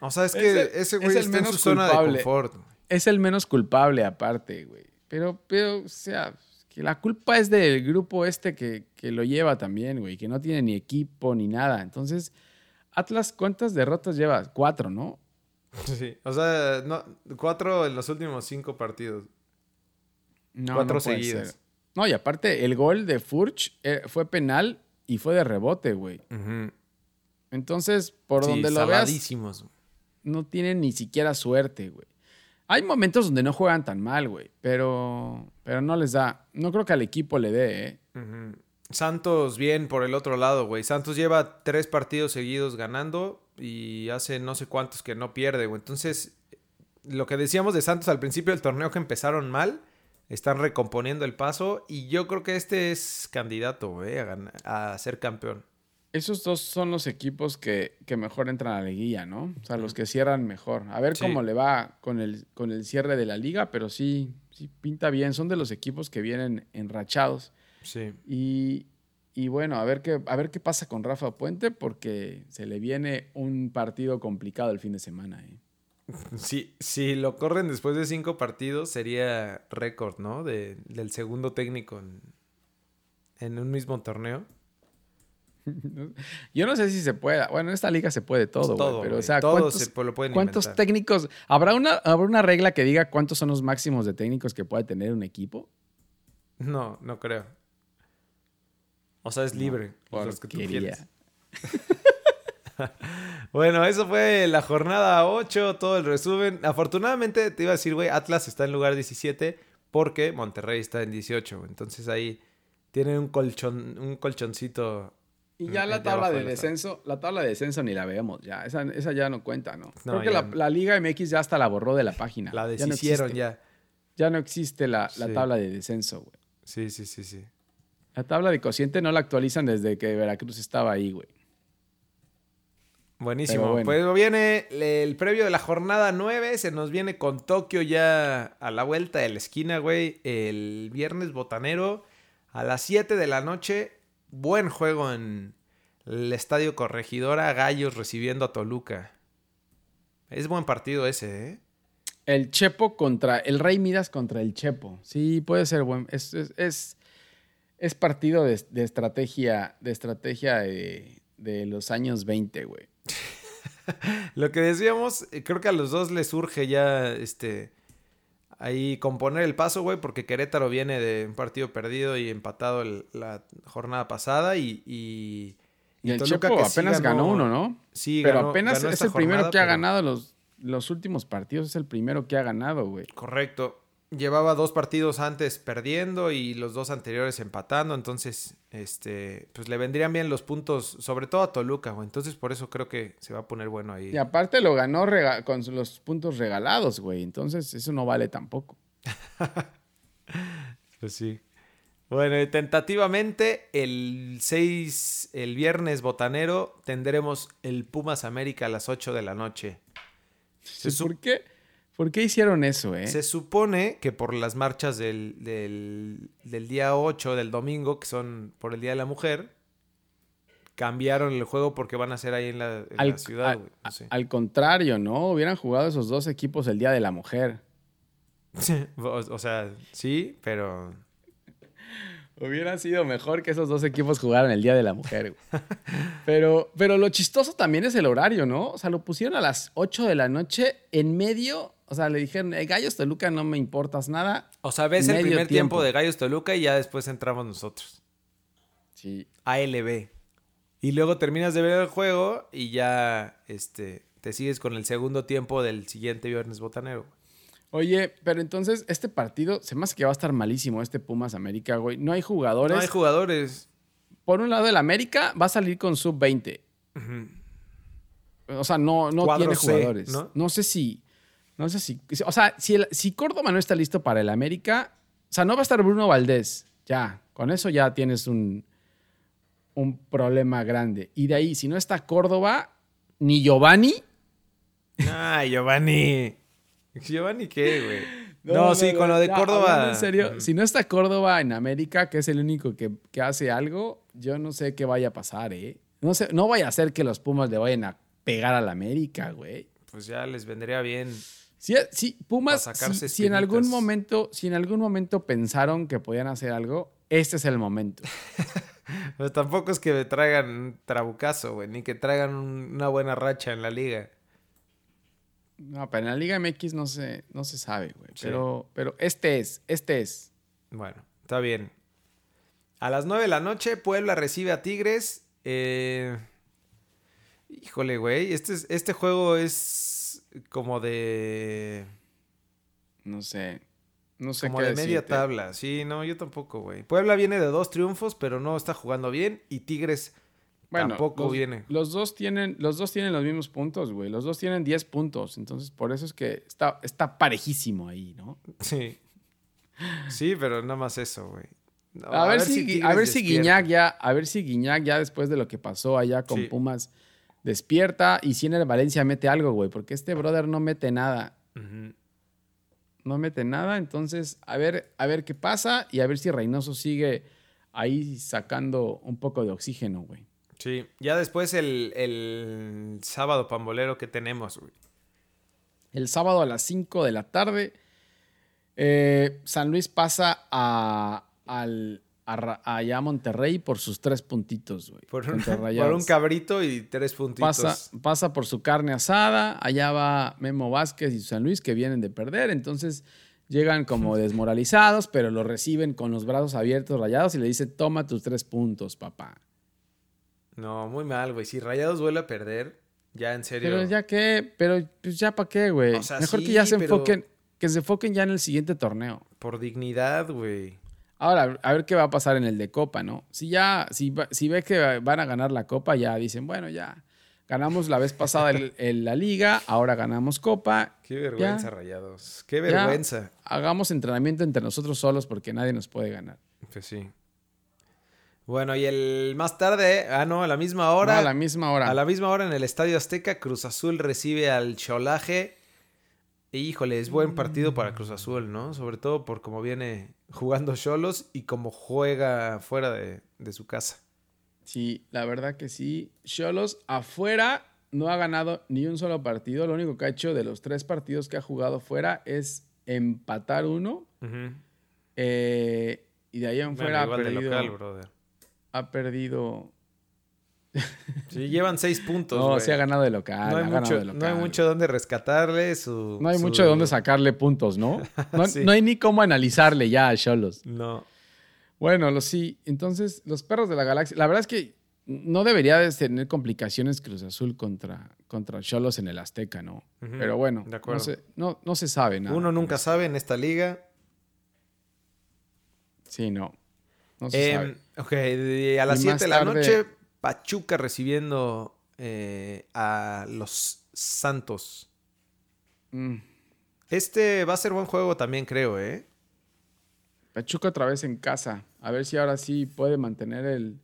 O sea, es que ese es güey el está en su menos zona culpable. de confort. güey. Es el menos culpable aparte, güey. Pero, pero, o sea, que la culpa es del grupo este que, que lo lleva también, güey. Que no tiene ni equipo ni nada. Entonces, Atlas, ¿cuántas derrotas lleva? Cuatro, ¿no? Sí. O sea, no, cuatro en los últimos cinco partidos. No, Cuatro no seguidas. No, y aparte, el gol de Furch eh, fue penal y fue de rebote, güey. Entonces, por Sí, donde lo veas, no tienen ni siquiera suerte, güey. Hay momentos donde no juegan tan mal, güey, pero, pero no les da. No creo que al equipo le dé, ¿eh? Santos bien por el otro lado, güey. Santos lleva tres partidos seguidos ganando y hace no sé cuántos que no pierde, güey. Entonces, lo que decíamos de Santos al principio del torneo que empezaron mal, están recomponiendo el paso y yo creo que este es candidato, güey, a, gan- a ser campeón. Esos dos son los equipos que, que mejor entran a la liguilla, ¿no? O sea, los que cierran mejor. A ver Sí. cómo le va con el, con el cierre de la liga, pero sí, sí pinta bien. Son de los equipos que vienen enrachados. Sí. Y, y bueno, a ver, qué, a ver qué pasa con Rafa Puente, porque se le viene un partido complicado el fin de semana. ¿eh? Si, si lo corren después de cinco partidos, sería récord, ¿no? De, del segundo técnico en, en un mismo torneo. Yo no sé si se pueda. Bueno, en esta liga se puede todo, pero o sea, Todo ¿cuántos, se lo pueden cuántos técnicos? ¿Habrá una, ¿Habrá una regla que diga cuántos son los máximos de técnicos que puede tener un equipo? No, no creo. O sea, es libre. los que tú quieras. Bueno, eso fue la jornada 8, todo el resumen. Afortunadamente, te iba a decir, güey, Atlas está en lugar 17 porque Monterrey está en 18. güey. Entonces ahí tienen un colchón, un colchoncito. Y ya Mm, la de tabla de de la descenso, la tabla de descenso ni la vemos ya. Esa, esa ya no cuenta, ¿no? No, Creo que ya la, la Liga MX ya hasta la borró de la página. La Ya no deshicieron existe. ya. Ya no existe la, la tabla de descenso, güey. Sí, sí, sí, sí. La tabla de cociente no la actualizan desde que Veracruz estaba ahí, güey. Buenísimo. Pero bueno. Pues viene el previo de la jornada 9. Se nos viene con Tokio ya a la vuelta de la esquina, güey. El viernes botanero a las 7 de la noche. Buen juego en el Estadio Corregidora. Gallos recibiendo a Toluca. Es buen partido ese, ¿eh? El Chepo contra. El Rey Midas contra el Chepo. Sí, puede ser buen. Es, es, es, es partido de, de estrategia. De estrategia de, de los años 20, güey. Lo que decíamos, eh, creo que a los dos les surge ya este ahí componer el paso, güey, porque Querétaro viene de un partido perdido y empatado el- la jornada pasada y, y, Y el Toluca Chepo que sí apenas ganó, uno, ¿no? Sí, Pero ganó- apenas ganó es el primero que ha ganado los, los últimos partidos. Es el primero que ha ganado, güey. Correcto. Llevaba dos partidos antes perdiendo y los dos anteriores empatando, entonces, este, pues le vendrían bien los puntos, sobre todo a Toluca, güey. Entonces, por eso creo que se va a poner bueno ahí. Y aparte lo ganó con los puntos regalados, güey. Entonces eso no vale tampoco. Pues sí. Bueno, y tentativamente el 6, el viernes botanero, tendremos el Pumas América a las 8 de la noche. ¿Por qué? ¿Por qué hicieron eso, eh? se supone que por las marchas del, del, del día 8, del domingo, que son por el Día de la Mujer, cambiaron el juego porque van a ser ahí en la, en al, la ciudad, al- güey. No sé. al contrario, ¿no? Hubieran jugado esos dos equipos el Día de la Mujer. o, o sea, sí, pero... Hubiera sido mejor que esos dos equipos jugaran el Día de la Mujer. güey. Pero, pero lo chistoso también es el horario, ¿no? O sea, lo pusieron a las 8 de la noche en medio. O sea, le dijeron, "Eh, Gallos Toluca, no me importas nada. O sea, ves el primer tiempo. tiempo. de Gallos Toluca y ya después entramos nosotros. Sí. ALB. Y luego terminas de ver el juego y ya este, te sigues con el segundo tiempo del siguiente viernes botanero. Oye, pero entonces este partido se me hace que va a estar malísimo, este Pumas América, güey. No hay jugadores. No hay jugadores. Por un lado, el América va a salir con sub-20. O sea, no, no Cuadro tiene C, jugadores. ¿no? ¿no? sé si. No sé si. O sea, si, el- si Córdoba no está listo para el América. O sea, no va a estar Bruno Valdés. Ya. Con eso ya tienes un, un problema grande. Y de ahí, si no está Córdoba, ni Giovanni. Ay, Giovanni. ¿Giovanni qué, güey? No, sí, con lo de ya, Córdoba. En serio, si no está Córdoba en América, que es el único que, que hace algo, yo no sé qué vaya a pasar, ¿eh? No, sé, no vaya a ser que los Pumas le vayan a pegar al América, güey. Pues ya les vendría bien. Si, si Pumas, si, si en algún momento, si en algún momento pensaron que podían hacer algo, este es el momento. Pero tampoco es que me traigan un trabucazo, güey. Ni que traigan un- una buena racha en la liga. No, pero en la Liga MX no se, no se sabe, güey. Sí. Pero, pero este es, este es. Bueno, está bien. A las 9 de la noche, Puebla recibe a Tigres. Eh, Híjole, güey. Este, es- este juego es como de. No sé. No sé Como qué de media tabla. Sí, no, yo tampoco, güey. Puebla viene de dos triunfos, pero no está jugando bien. Y Tigres Bueno, tampoco los, viene. Los dos, tienen, los dos tienen los mismos puntos, güey. Los dos tienen 10 puntos. Entonces, por eso es que está, está parejísimo ahí, ¿no? Sí. Sí, pero nada más eso, güey. No, a, ver si, Tigres a ver si despierta. Guiñac ya, a ver si Guiñac ya después de lo que pasó allá con Sí. Pumas despierta y si en el Valencia mete algo, güey, porque este brother no mete nada. No mete nada, entonces a ver, a ver qué pasa y a ver si Reynoso sigue ahí sacando un poco de oxígeno, güey. Sí, ya después el, el sábado pambolero que tenemos, güey. El sábado a las 5 de la tarde, eh, San Luis pasa a, al, a allá a Monterrey por sus tres puntitos, güey. Por un cabrito y tres puntitos. pasa, pasa por su carne asada, allá va Memo Vázquez y San Luis que vienen de perder, entonces llegan como desmoralizados, pero lo reciben con los brazos abiertos, rayados y le dicen, toma tus tres puntos, papá. No, muy mal, güey. Si Rayados vuelve a perder, ya en serio. Pero ya qué, pero pues ya para qué, güey. O sea, Mejor sí, que ya se pero- enfoquen, que se enfoquen ya en el siguiente torneo. Por dignidad, güey. Ahora, a ver qué va a pasar en el de Copa, ¿no? Si ya, si, si ve que van a ganar la Copa, ya dicen, bueno, ya ganamos la vez pasada el- el- la Liga, ahora ganamos Copa, Qué vergüenza, Ya. Rayados. Qué Ya. vergüenza. hagamos entrenamiento entre nosotros solos porque nadie nos puede ganar. Pues sí. Bueno, y el más tarde, ah, no, a la misma hora. No, a la misma hora. A la misma hora en el Estadio Azteca, Cruz Azul recibe al Cholaje. Y, híjole, es buen partido para Cruz Azul, ¿no? Sobre todo por cómo viene jugando Cholos y cómo juega fuera de, de su casa. Sí, la verdad que sí. Cholos afuera no ha ganado ni un solo partido. Lo único que ha hecho de los tres partidos que ha jugado fuera es empatar uno. Eh, y de ahí en Bueno, fuera ha igual de perdido, local, brother. Ha perdido. Sí, llevan seis puntos, No, güey. sí ha ganado de local. no, hay mucho, de no hay local. mucho donde rescatarle su... No hay su- mucho de dónde sacarle puntos, ¿no? No, Sí. no hay ni cómo analizarle ya a Cholos. No. Bueno, lo sí. Entonces, los perros de la galaxia. La verdad es que no debería de tener complicaciones Cruz Azul contra, contra Cholos en el Azteca, ¿no? Pero bueno, de no, se, no, no se sabe nada. Uno nunca sabe en esta liga. Sí, no. No se Eh, sabe. ok, a las Y 7 más de la tarde- noche, Pachuca recibiendo eh, a los Santos. Mm. Este va a ser buen juego también, creo, ¿eh? Pachuca otra vez en casa. A ver si ahora sí puede mantener el,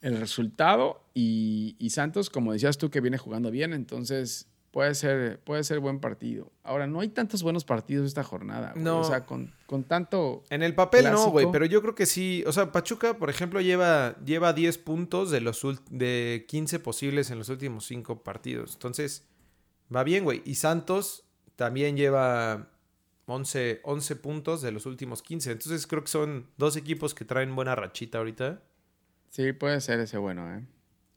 el resultado. Y, y Santos, como decías tú, que viene jugando bien, entonces puede ser, puede ser buen partido. Ahora, no hay tantos buenos partidos esta jornada. güey. No. O sea, con, con tanto. En el papel no, güey, pero yo creo que sí. O sea, Pachuca, por ejemplo, lleva, lleva 10 puntos de, los de 15 posibles en los últimos 5 partidos. Entonces, va bien, güey. Y Santos también lleva 11, 11 puntos de los últimos 15. Entonces creo que son dos equipos que traen buena rachita ahorita. Sí, puede ser ese bueno, ¿eh?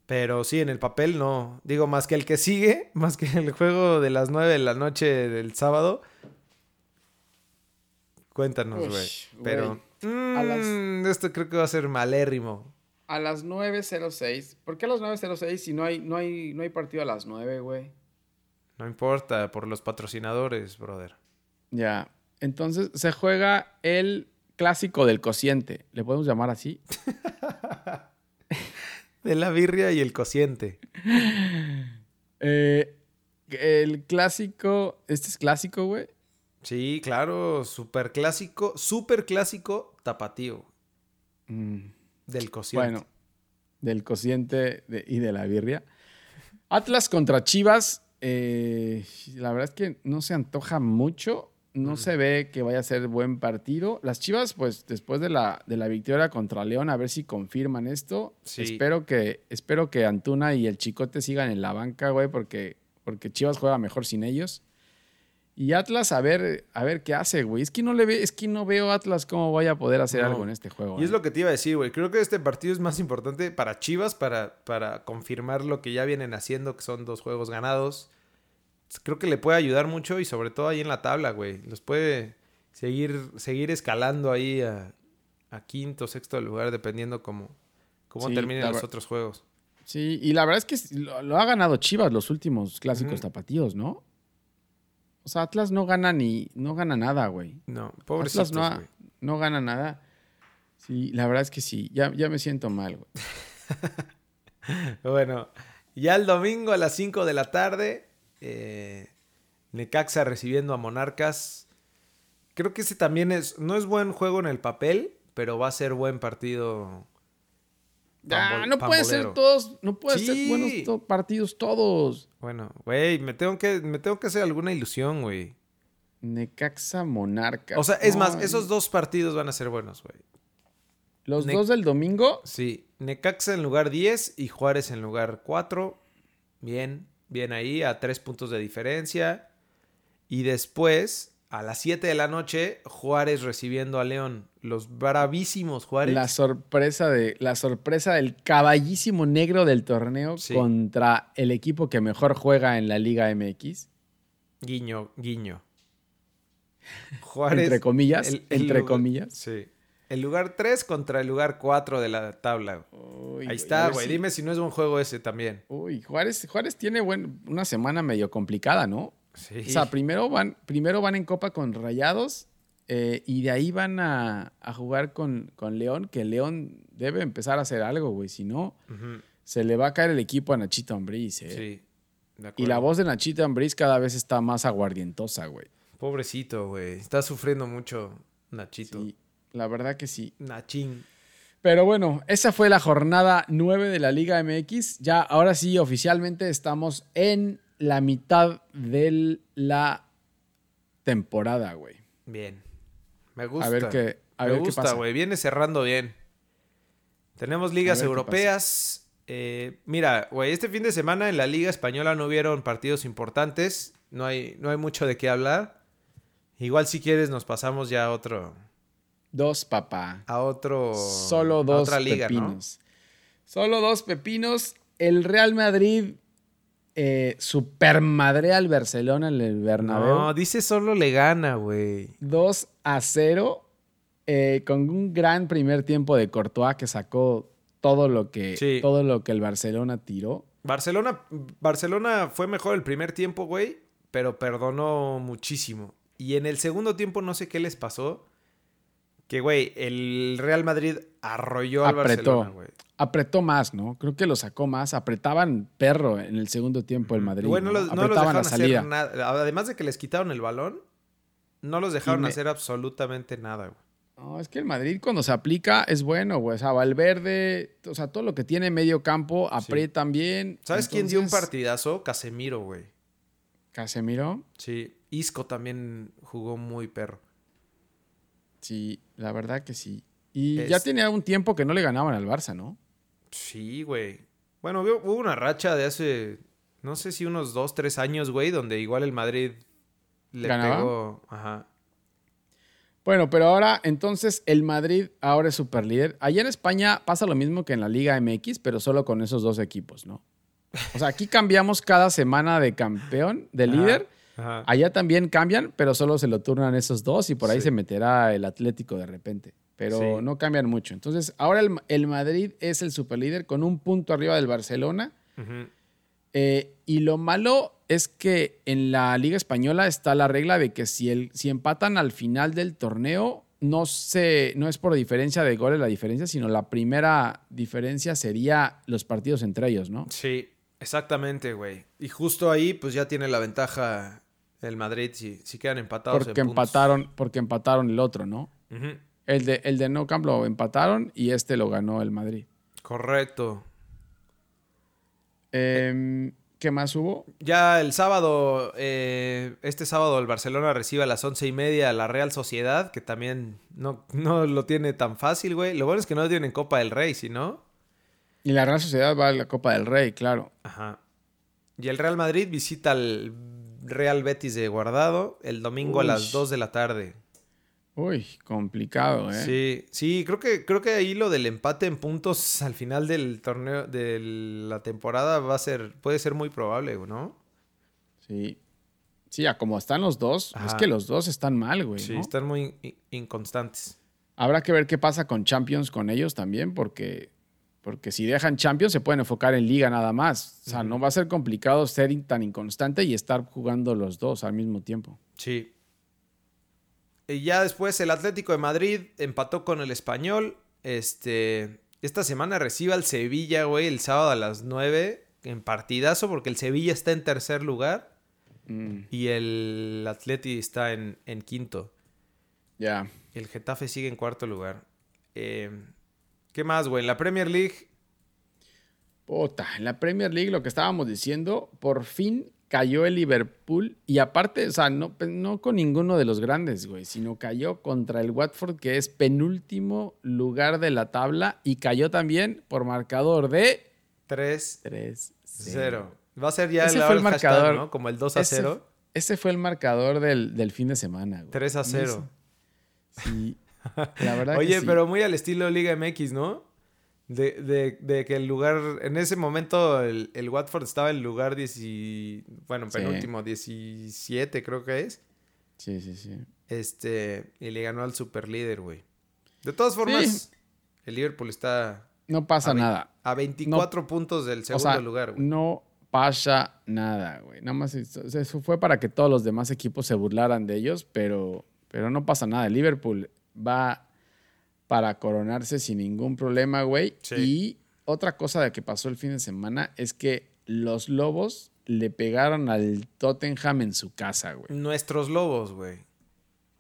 Pero sí, en el papel no. Digo, más que el que sigue, más que el juego de las 9 de la noche del sábado. Cuéntanos, güey. Pero mm, esto creo que va a ser malérrimo. A las 9.06. ¿Por qué a las 9.06 si no hay, no, hay, no hay partido a las 9, güey? No importa, por los patrocinadores, brother. Ya. Entonces se juega el clásico del cociente. ¿Le podemos llamar así? de la birria y el cociente. Eh, el clásico. ¿Este es clásico, güey? Sí, claro. Súper clásico. Súper clásico tapatío. Mm. Del cociente. Bueno, del cociente y de la birria. Atlas contra Chivas. Eh, la verdad es que no se antoja mucho. No se ve que vaya a ser buen partido. Las Chivas, pues después de la, de la victoria contra León, a ver si confirman esto. Espero, que, espero que Antuna y el Chicote sigan en la banca, güey, porque, porque Chivas juega mejor sin ellos. Y Atlas, a ver, a ver qué hace, güey. Es que no le ve, es que no veo Atlas cómo vaya a poder hacer algo en este juego. Y es eh. lo que te iba a decir, güey. Creo que este partido es más importante para Chivas para, para confirmar lo que ya vienen haciendo, que son dos juegos ganados creo que le puede ayudar mucho y sobre todo ahí en la tabla, güey. Los puede seguir, seguir escalando ahí a, quinto, sexto lugar, dependiendo cómo, cómo terminen los otros juegos. Sí, y la verdad es que lo, ha ganado Chivas los últimos clásicos tapatíos, ¿no? O sea, Atlas no gana ni, no gana nada, güey. No, pobrecitos, Atlas no, no, gana nada. Sí, la verdad es que sí, ya, ya me siento mal, güey. bueno, ya el domingo a las 5 de la tarde, eh, Necaxa recibiendo a Monarcas. Creo que ese también es. No es buen juego en el papel, pero va a ser buen partido. no puede ser todos. No puede ser buenos partidos todos. Bueno, güey, me tengo que, me tengo que hacer alguna ilusión, güey. Necaxa Monarcas. O sea, es más, esos dos partidos van a ser buenos, güey. ¿Los dos del domingo? Sí. Necaxa en lugar 10 y Juárez en lugar 4. Bien. Bien ahí, a tres puntos de diferencia. Y después, a las 7 de la noche, Juárez recibiendo a León. Los bravísimos Juárez. La sorpresa, de, la sorpresa del caballísimo negro del torneo contra el equipo que mejor juega en la Liga MX. Guiño, guiño. Juárez. entre comillas. entre comillas. Sí. El lugar 3 contra el lugar 4 de la tabla. Ahí está, güey. Dime si no es un juego ese también. Uy, Juárez, Juárez tiene una semana medio complicada, ¿no? Sí. O sea, primero van, primero van en copa con Rayados eh, y de ahí van a, jugar con, con, León, que León debe empezar a hacer algo, güey. Si no, se le va a caer el equipo a Nachito Ambriz, ¿eh? Sí. Y la voz de Nachito Ambriz cada vez está más aguardientosa, güey. Pobrecito, güey. Está sufriendo mucho Nachito. Sí. La verdad que sí. Nachín. Pero bueno, esa fue la jornada 9 de la Liga MX. Ya, ahora sí, oficialmente estamos en la mitad de la temporada, güey. Bien. Me gusta. A ver qué, a Me gusta, güey. Viene cerrando bien. Tenemos ligas europeas. Eh, mira, güey, este fin de semana en la Liga Española no hubieron partidos importantes. No hay, no hay mucho de qué hablar. Igual si quieres nos pasamos ya a otro, Dos, papá. A otro. Solo dos pepinos. Solo dos pepinos. El Real Madrid eh, supermadre al Barcelona en el Bernabéu. No, dice solo le gana, güey. 2 a 0. Eh, con un gran primer tiempo de Courtois que sacó todo lo que, todo lo que el Barcelona tiró. Barcelona, Barcelona fue mejor el primer tiempo, güey, pero perdonó muchísimo. Y en el segundo tiempo no sé qué les pasó que, güey, el Real Madrid arrolló al Barcelona, güey. Apretó más, ¿no? Creo que lo sacó más. Apretaban perro en el segundo tiempo el Madrid. Bueno, no, los, dejaron hacer nada. Además de que les quitaron el balón, no los dejaron hacer absolutamente nada, güey. No, es que el Madrid cuando se aplica es bueno, güey. O sea, Valverde, o sea, todo lo que tiene medio campo aprietan bien. ¿Sabes quién dio un partidazo? Casemiro, güey. ¿Casemiro? Sí. Isco también jugó muy perro. Sí, la verdad que sí. Y ya tenía un tiempo que no le ganaban al Barça, ¿no? Sí, güey. Bueno, hubo una racha de hace, no sé si unos dos, tres años, güey, donde igual el Madrid le pegó. Ajá. Bueno, pero ahora entonces el Madrid ahora es superlíder. Allá en España pasa lo mismo que en la Liga MX, pero solo con esos dos equipos, ¿no? O sea, aquí cambiamos cada semana de campeón, de líder. Ajá. Allá también cambian, pero solo se lo turnan esos dos y por ahí Sí. se meterá el Atlético de repente. Pero Sí. no cambian mucho. Entonces, ahora el, el Madrid es el superlíder con un punto arriba del Barcelona. Eh, y lo malo es que en la Liga Española está la regla de que si, el, si empatan al final del torneo, no, se, no es por diferencia de goles la diferencia, sino la primera diferencia sería los partidos entre ellos, ¿no? Sí, exactamente, güey. Y justo ahí, pues ya tiene la ventaja el Madrid si, si quedan empatados. Porque en puntos. empataron, porque empataron el otro, ¿no? El de, el de No Camp lo empataron y este lo ganó el Madrid. Correcto. Em, ¿Qué más hubo? Ya el sábado, eh, este sábado el Barcelona recibe a las once y media a la Real Sociedad, que también no, no lo tiene tan fácil, güey. Lo bueno es que no tienen Copa del Rey, si no. Y la Real Sociedad va a la Copa del Rey, claro. Ajá. Y el Real Madrid visita al Real Betis de Guardado el domingo a las 2 de la tarde. Uy, complicado, ¿eh? Sí, sí, creo que, creo que ahí lo del empate en puntos al final del torneo, de la temporada va a ser, puede ser muy probable, ¿no? Sí. Sí, a como están los dos, es que los dos están mal, güey. Sí, ¿no? están muy in- inconstantes. Habrá que ver qué pasa con Champions con ellos también, porque, porque si dejan Champions se pueden enfocar en Liga nada más. O sea, no va a ser complicado ser tan inconstante y estar jugando los dos al mismo tiempo. Sí. Y ya después el Atlético de Madrid empató con el Español. Este, esta semana recibe al Sevilla, güey, el sábado a las 9 en partidazo porque el Sevilla está en tercer lugar Mm, y el Atleti está en, en quinto. ya. El Getafe sigue en cuarto lugar. Eh, ¿Qué más, güey? En la Premier League, Puta, en la Premier League lo que estábamos diciendo, por fin cayó el Liverpool y aparte, o sea, no, no con ninguno de los grandes, güey, sino cayó contra el Watford que es penúltimo lugar de la tabla y cayó también por marcador de 3-0. 3-0. Va a ser ya Ese el, fue el hashtag, marcador. ¿no? Como el 2 a Ese- 0. Ese fue el marcador del, del fin de semana, güey. 3 a 0. Sí, la verdad Oye, que sí. pero muy al estilo Liga MX, ¿no? De, de- de que el lugar, en ese momento el, el Watford estaba en lugar 10, y- bueno, Sí. penúltimo, 17 creo que es. Sí, sí, sí. Este, y le ganó al superlíder, güey. De todas formas, Sí. el Liverpool está No pasa a, nada. a 24 puntos del O segundo sea, lugar, güey. no pasa nada, güey. Nada más eso fue para que todos los demás equipos se burlaran de ellos, pero, pero no pasa nada. El Liverpool va para coronarse sin ningún problema, güey. Sí. Y otra cosa de que pasó el fin de semana es que los Lobos le pegaron al Tottenham en su casa, güey. Nuestros lobos, güey.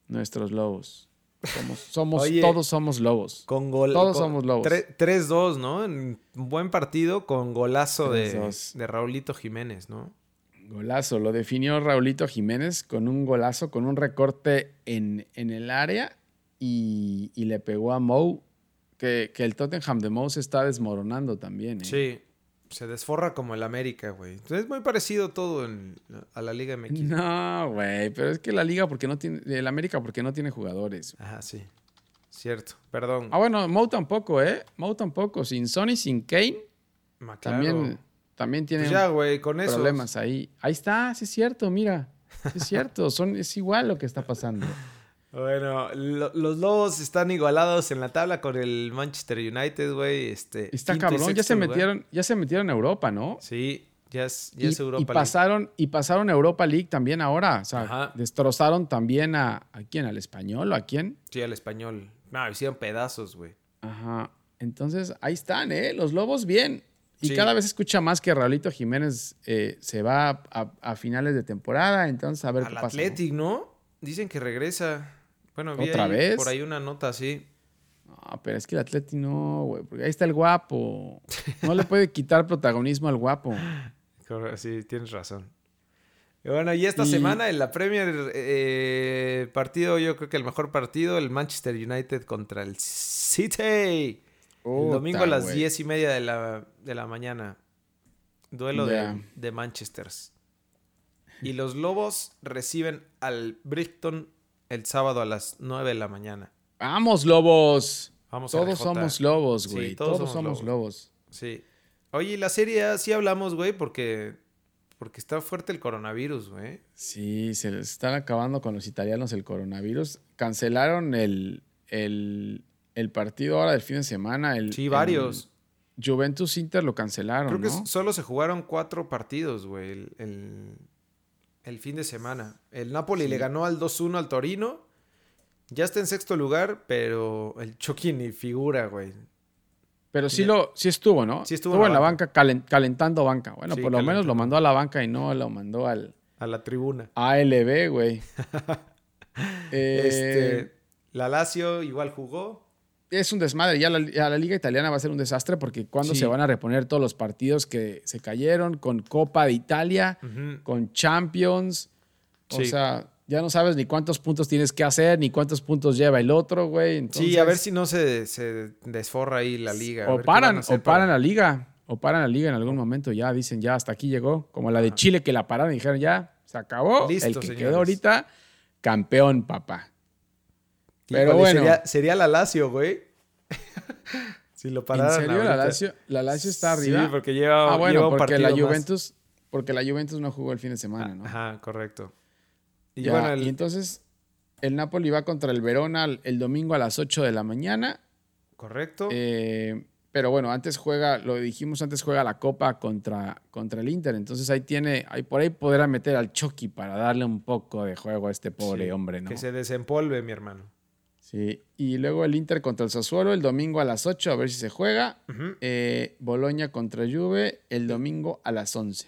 Nuestros Lobos. Somos, somos Oye, todos somos lobos. Con gol. Todos con somos lobos. tre- 3-2, ¿no? Un buen partido con golazo de, 3-2. de Raulito Jiménez, ¿no? Golazo, lo definió Raulito Jiménez con un golazo, con un recorte en, en el área y, y le pegó a Mou, que, que el Tottenham de Mou se está desmoronando también. ¿eh? Sí. Se desforra como el América, güey. Es muy parecido todo en- a la Liga MX. No, güey, pero es que la liga porque no tiene, el América porque no tiene jugadores. Ajá, sí. Cierto. Perdón. Ah, bueno, Mou tampoco, ¿eh? Mou tampoco, sin Sony, sin Kane, Ma, claro. también, también tiene Pues ya, con problemas ahí. Ahí está, sí es cierto, mira, sí es cierto, son, es igual lo que está pasando. Bueno, lo- los Lobos están igualados en la tabla con el Manchester United, güey. Este, Está cabrón, ya se metieron, ya se metieron a Europa, ¿no? Sí, ya es, ya y, es Europa y League. pasaron y pasaron a Europa League también ahora. O sea, Ajá. destrozaron también a, a quién, al español o a quién. Sí, al español. No, hicieron pedazos, güey. Ajá. Entonces, ahí están, ¿eh? Los Lobos bien. Y Sí. cada vez se escucha más que Raulito Jiménez eh, se va a, a finales de temporada. Entonces, a ver Al qué pasa. Athletic, ¿no? Dicen que regresa. Bueno, vi ¿Otra ahí- vez? por ahí una nota así. No, pero es que el Atleti no, güey. Porque ahí está el guapo. No le puede quitar protagonismo al guapo. Sí, tienes razón. Y bueno, y esta Y- semana en la Premier, eh, partido, yo creo que el mejor partido, el Manchester United contra el City. el domingo a las diez y media de la, de la mañana. Duelo de, de Manchesters. Y los Lobos reciben al Brighton el sábado a las 9 de la mañana. ¡Vamos, lobos! Vamos Todos somos lobos, Sí, güey. todos todos, somos somos lobos. Sí. Oye, y la serie A sí hablamos, güey, porque, porque está fuerte el coronavirus, güey. Sí, se están acabando con los italianos el coronavirus. Cancelaron el, el, el partido ahora del fin de semana. El, Sí, el varios. Juventus Inter lo cancelaron, Creo que ¿no? solo se jugaron cuatro partidos, güey, el, el- el fin de semana. El Napoli le ganó al 2-1 al Torino. Ya está en sexto lugar, pero el Chucky ni figura, güey. Pero sí, lo, sí estuvo, ¿no? Sí estuvo estuvo en la banca, calen- calentando banca. Bueno, Sí, por lo menos lo mandó a la banca y no lo mandó al A la tribuna. ALB, güey. Eh, Este, la Lazio igual jugó. Es un desmadre. Ya la, ya la liga italiana va a ser un desastre porque cuando Sí. se van a reponer todos los partidos que se cayeron con Copa de Italia, con Champions. O sea, ya no sabes ni cuántos puntos tienes que hacer, ni cuántos puntos lleva el otro, güey. sí, a ver si no se, se desforra ahí la liga. a O ver paran, o paran para- la liga. O paran la liga en algún momento. Ya dicen, ya hasta aquí llegó. Como la de Chile que la pararon y dijeron, ya, se acabó. Listo, el que señores. quedó ahorita, campeón, papá. Pero Híjole, bueno. Sería, sería la Lazio, güey. si lo ¿En pararan serio la. Lazio, la Lazio está arriba? Sí, porque lleva, ah, bueno, lleva un porque la más. Juventus, porque la Juventus no jugó el fin de semana, ¿no? Ajá, correcto. Y Ya, bueno, el- y entonces el Napoli va contra el Verona el, el domingo a las 8 de la mañana. correcto. Eh, pero bueno, antes juega, lo dijimos antes, juega la Copa contra, contra el Inter. Entonces ahí tiene, ahí por ahí podrá meter al Chucky para darle un poco de juego a este pobre Sí, hombre, ¿no? Que se desempolve, mi hermano. Sí. Y luego el Inter contra el Sassuolo el domingo a las 8, a ver si se juega. Eh, Boloña contra Juve el domingo a las 11.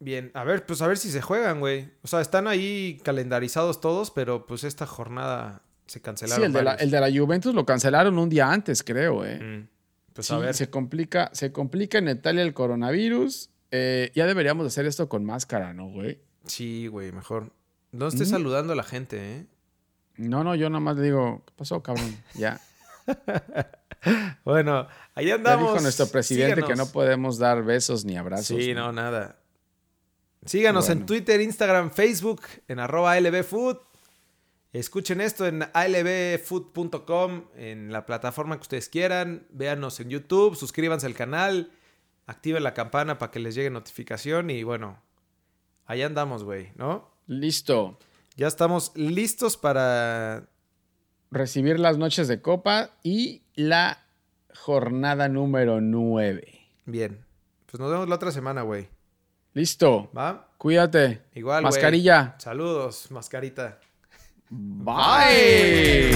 Bien, a ver, pues a ver si se juegan, güey. O sea, están ahí calendarizados todos, pero pues esta jornada se cancelaron. Sí, el de, la, varios. el de la Juventus lo cancelaron un día antes, creo, ¿eh? Mm, Pues Sí, a ver. Se complica, se complica en Italia el coronavirus. Eh, ya deberíamos hacer esto con máscara, ¿no, güey? Sí, güey, mejor. No estés Mm. saludando a la gente, ¿eh? No, no, yo nada más le digo, ¿qué pasó, cabrón? Ya. Bueno, ahí Ya andamos. dijo nuestro presidente que no podemos dar besos ni abrazos. Sí, no, nada. Síganos en. Twitter, Instagram, Facebook, en arroba lbfood. Escuchen esto en albfood.com, en la plataforma que ustedes quieran. Véanos en YouTube, suscríbanse al canal, activen la campana para que les llegue notificación y bueno, ahí andamos, güey, ¿no? Listo. Ya estamos listos para recibir las noches de copa y la jornada número 9. Bien. Pues nos vemos la otra semana, güey. Listo. ¿Va? Cuídate. Igual, Mascarilla. Saludos, mascarita. Bye.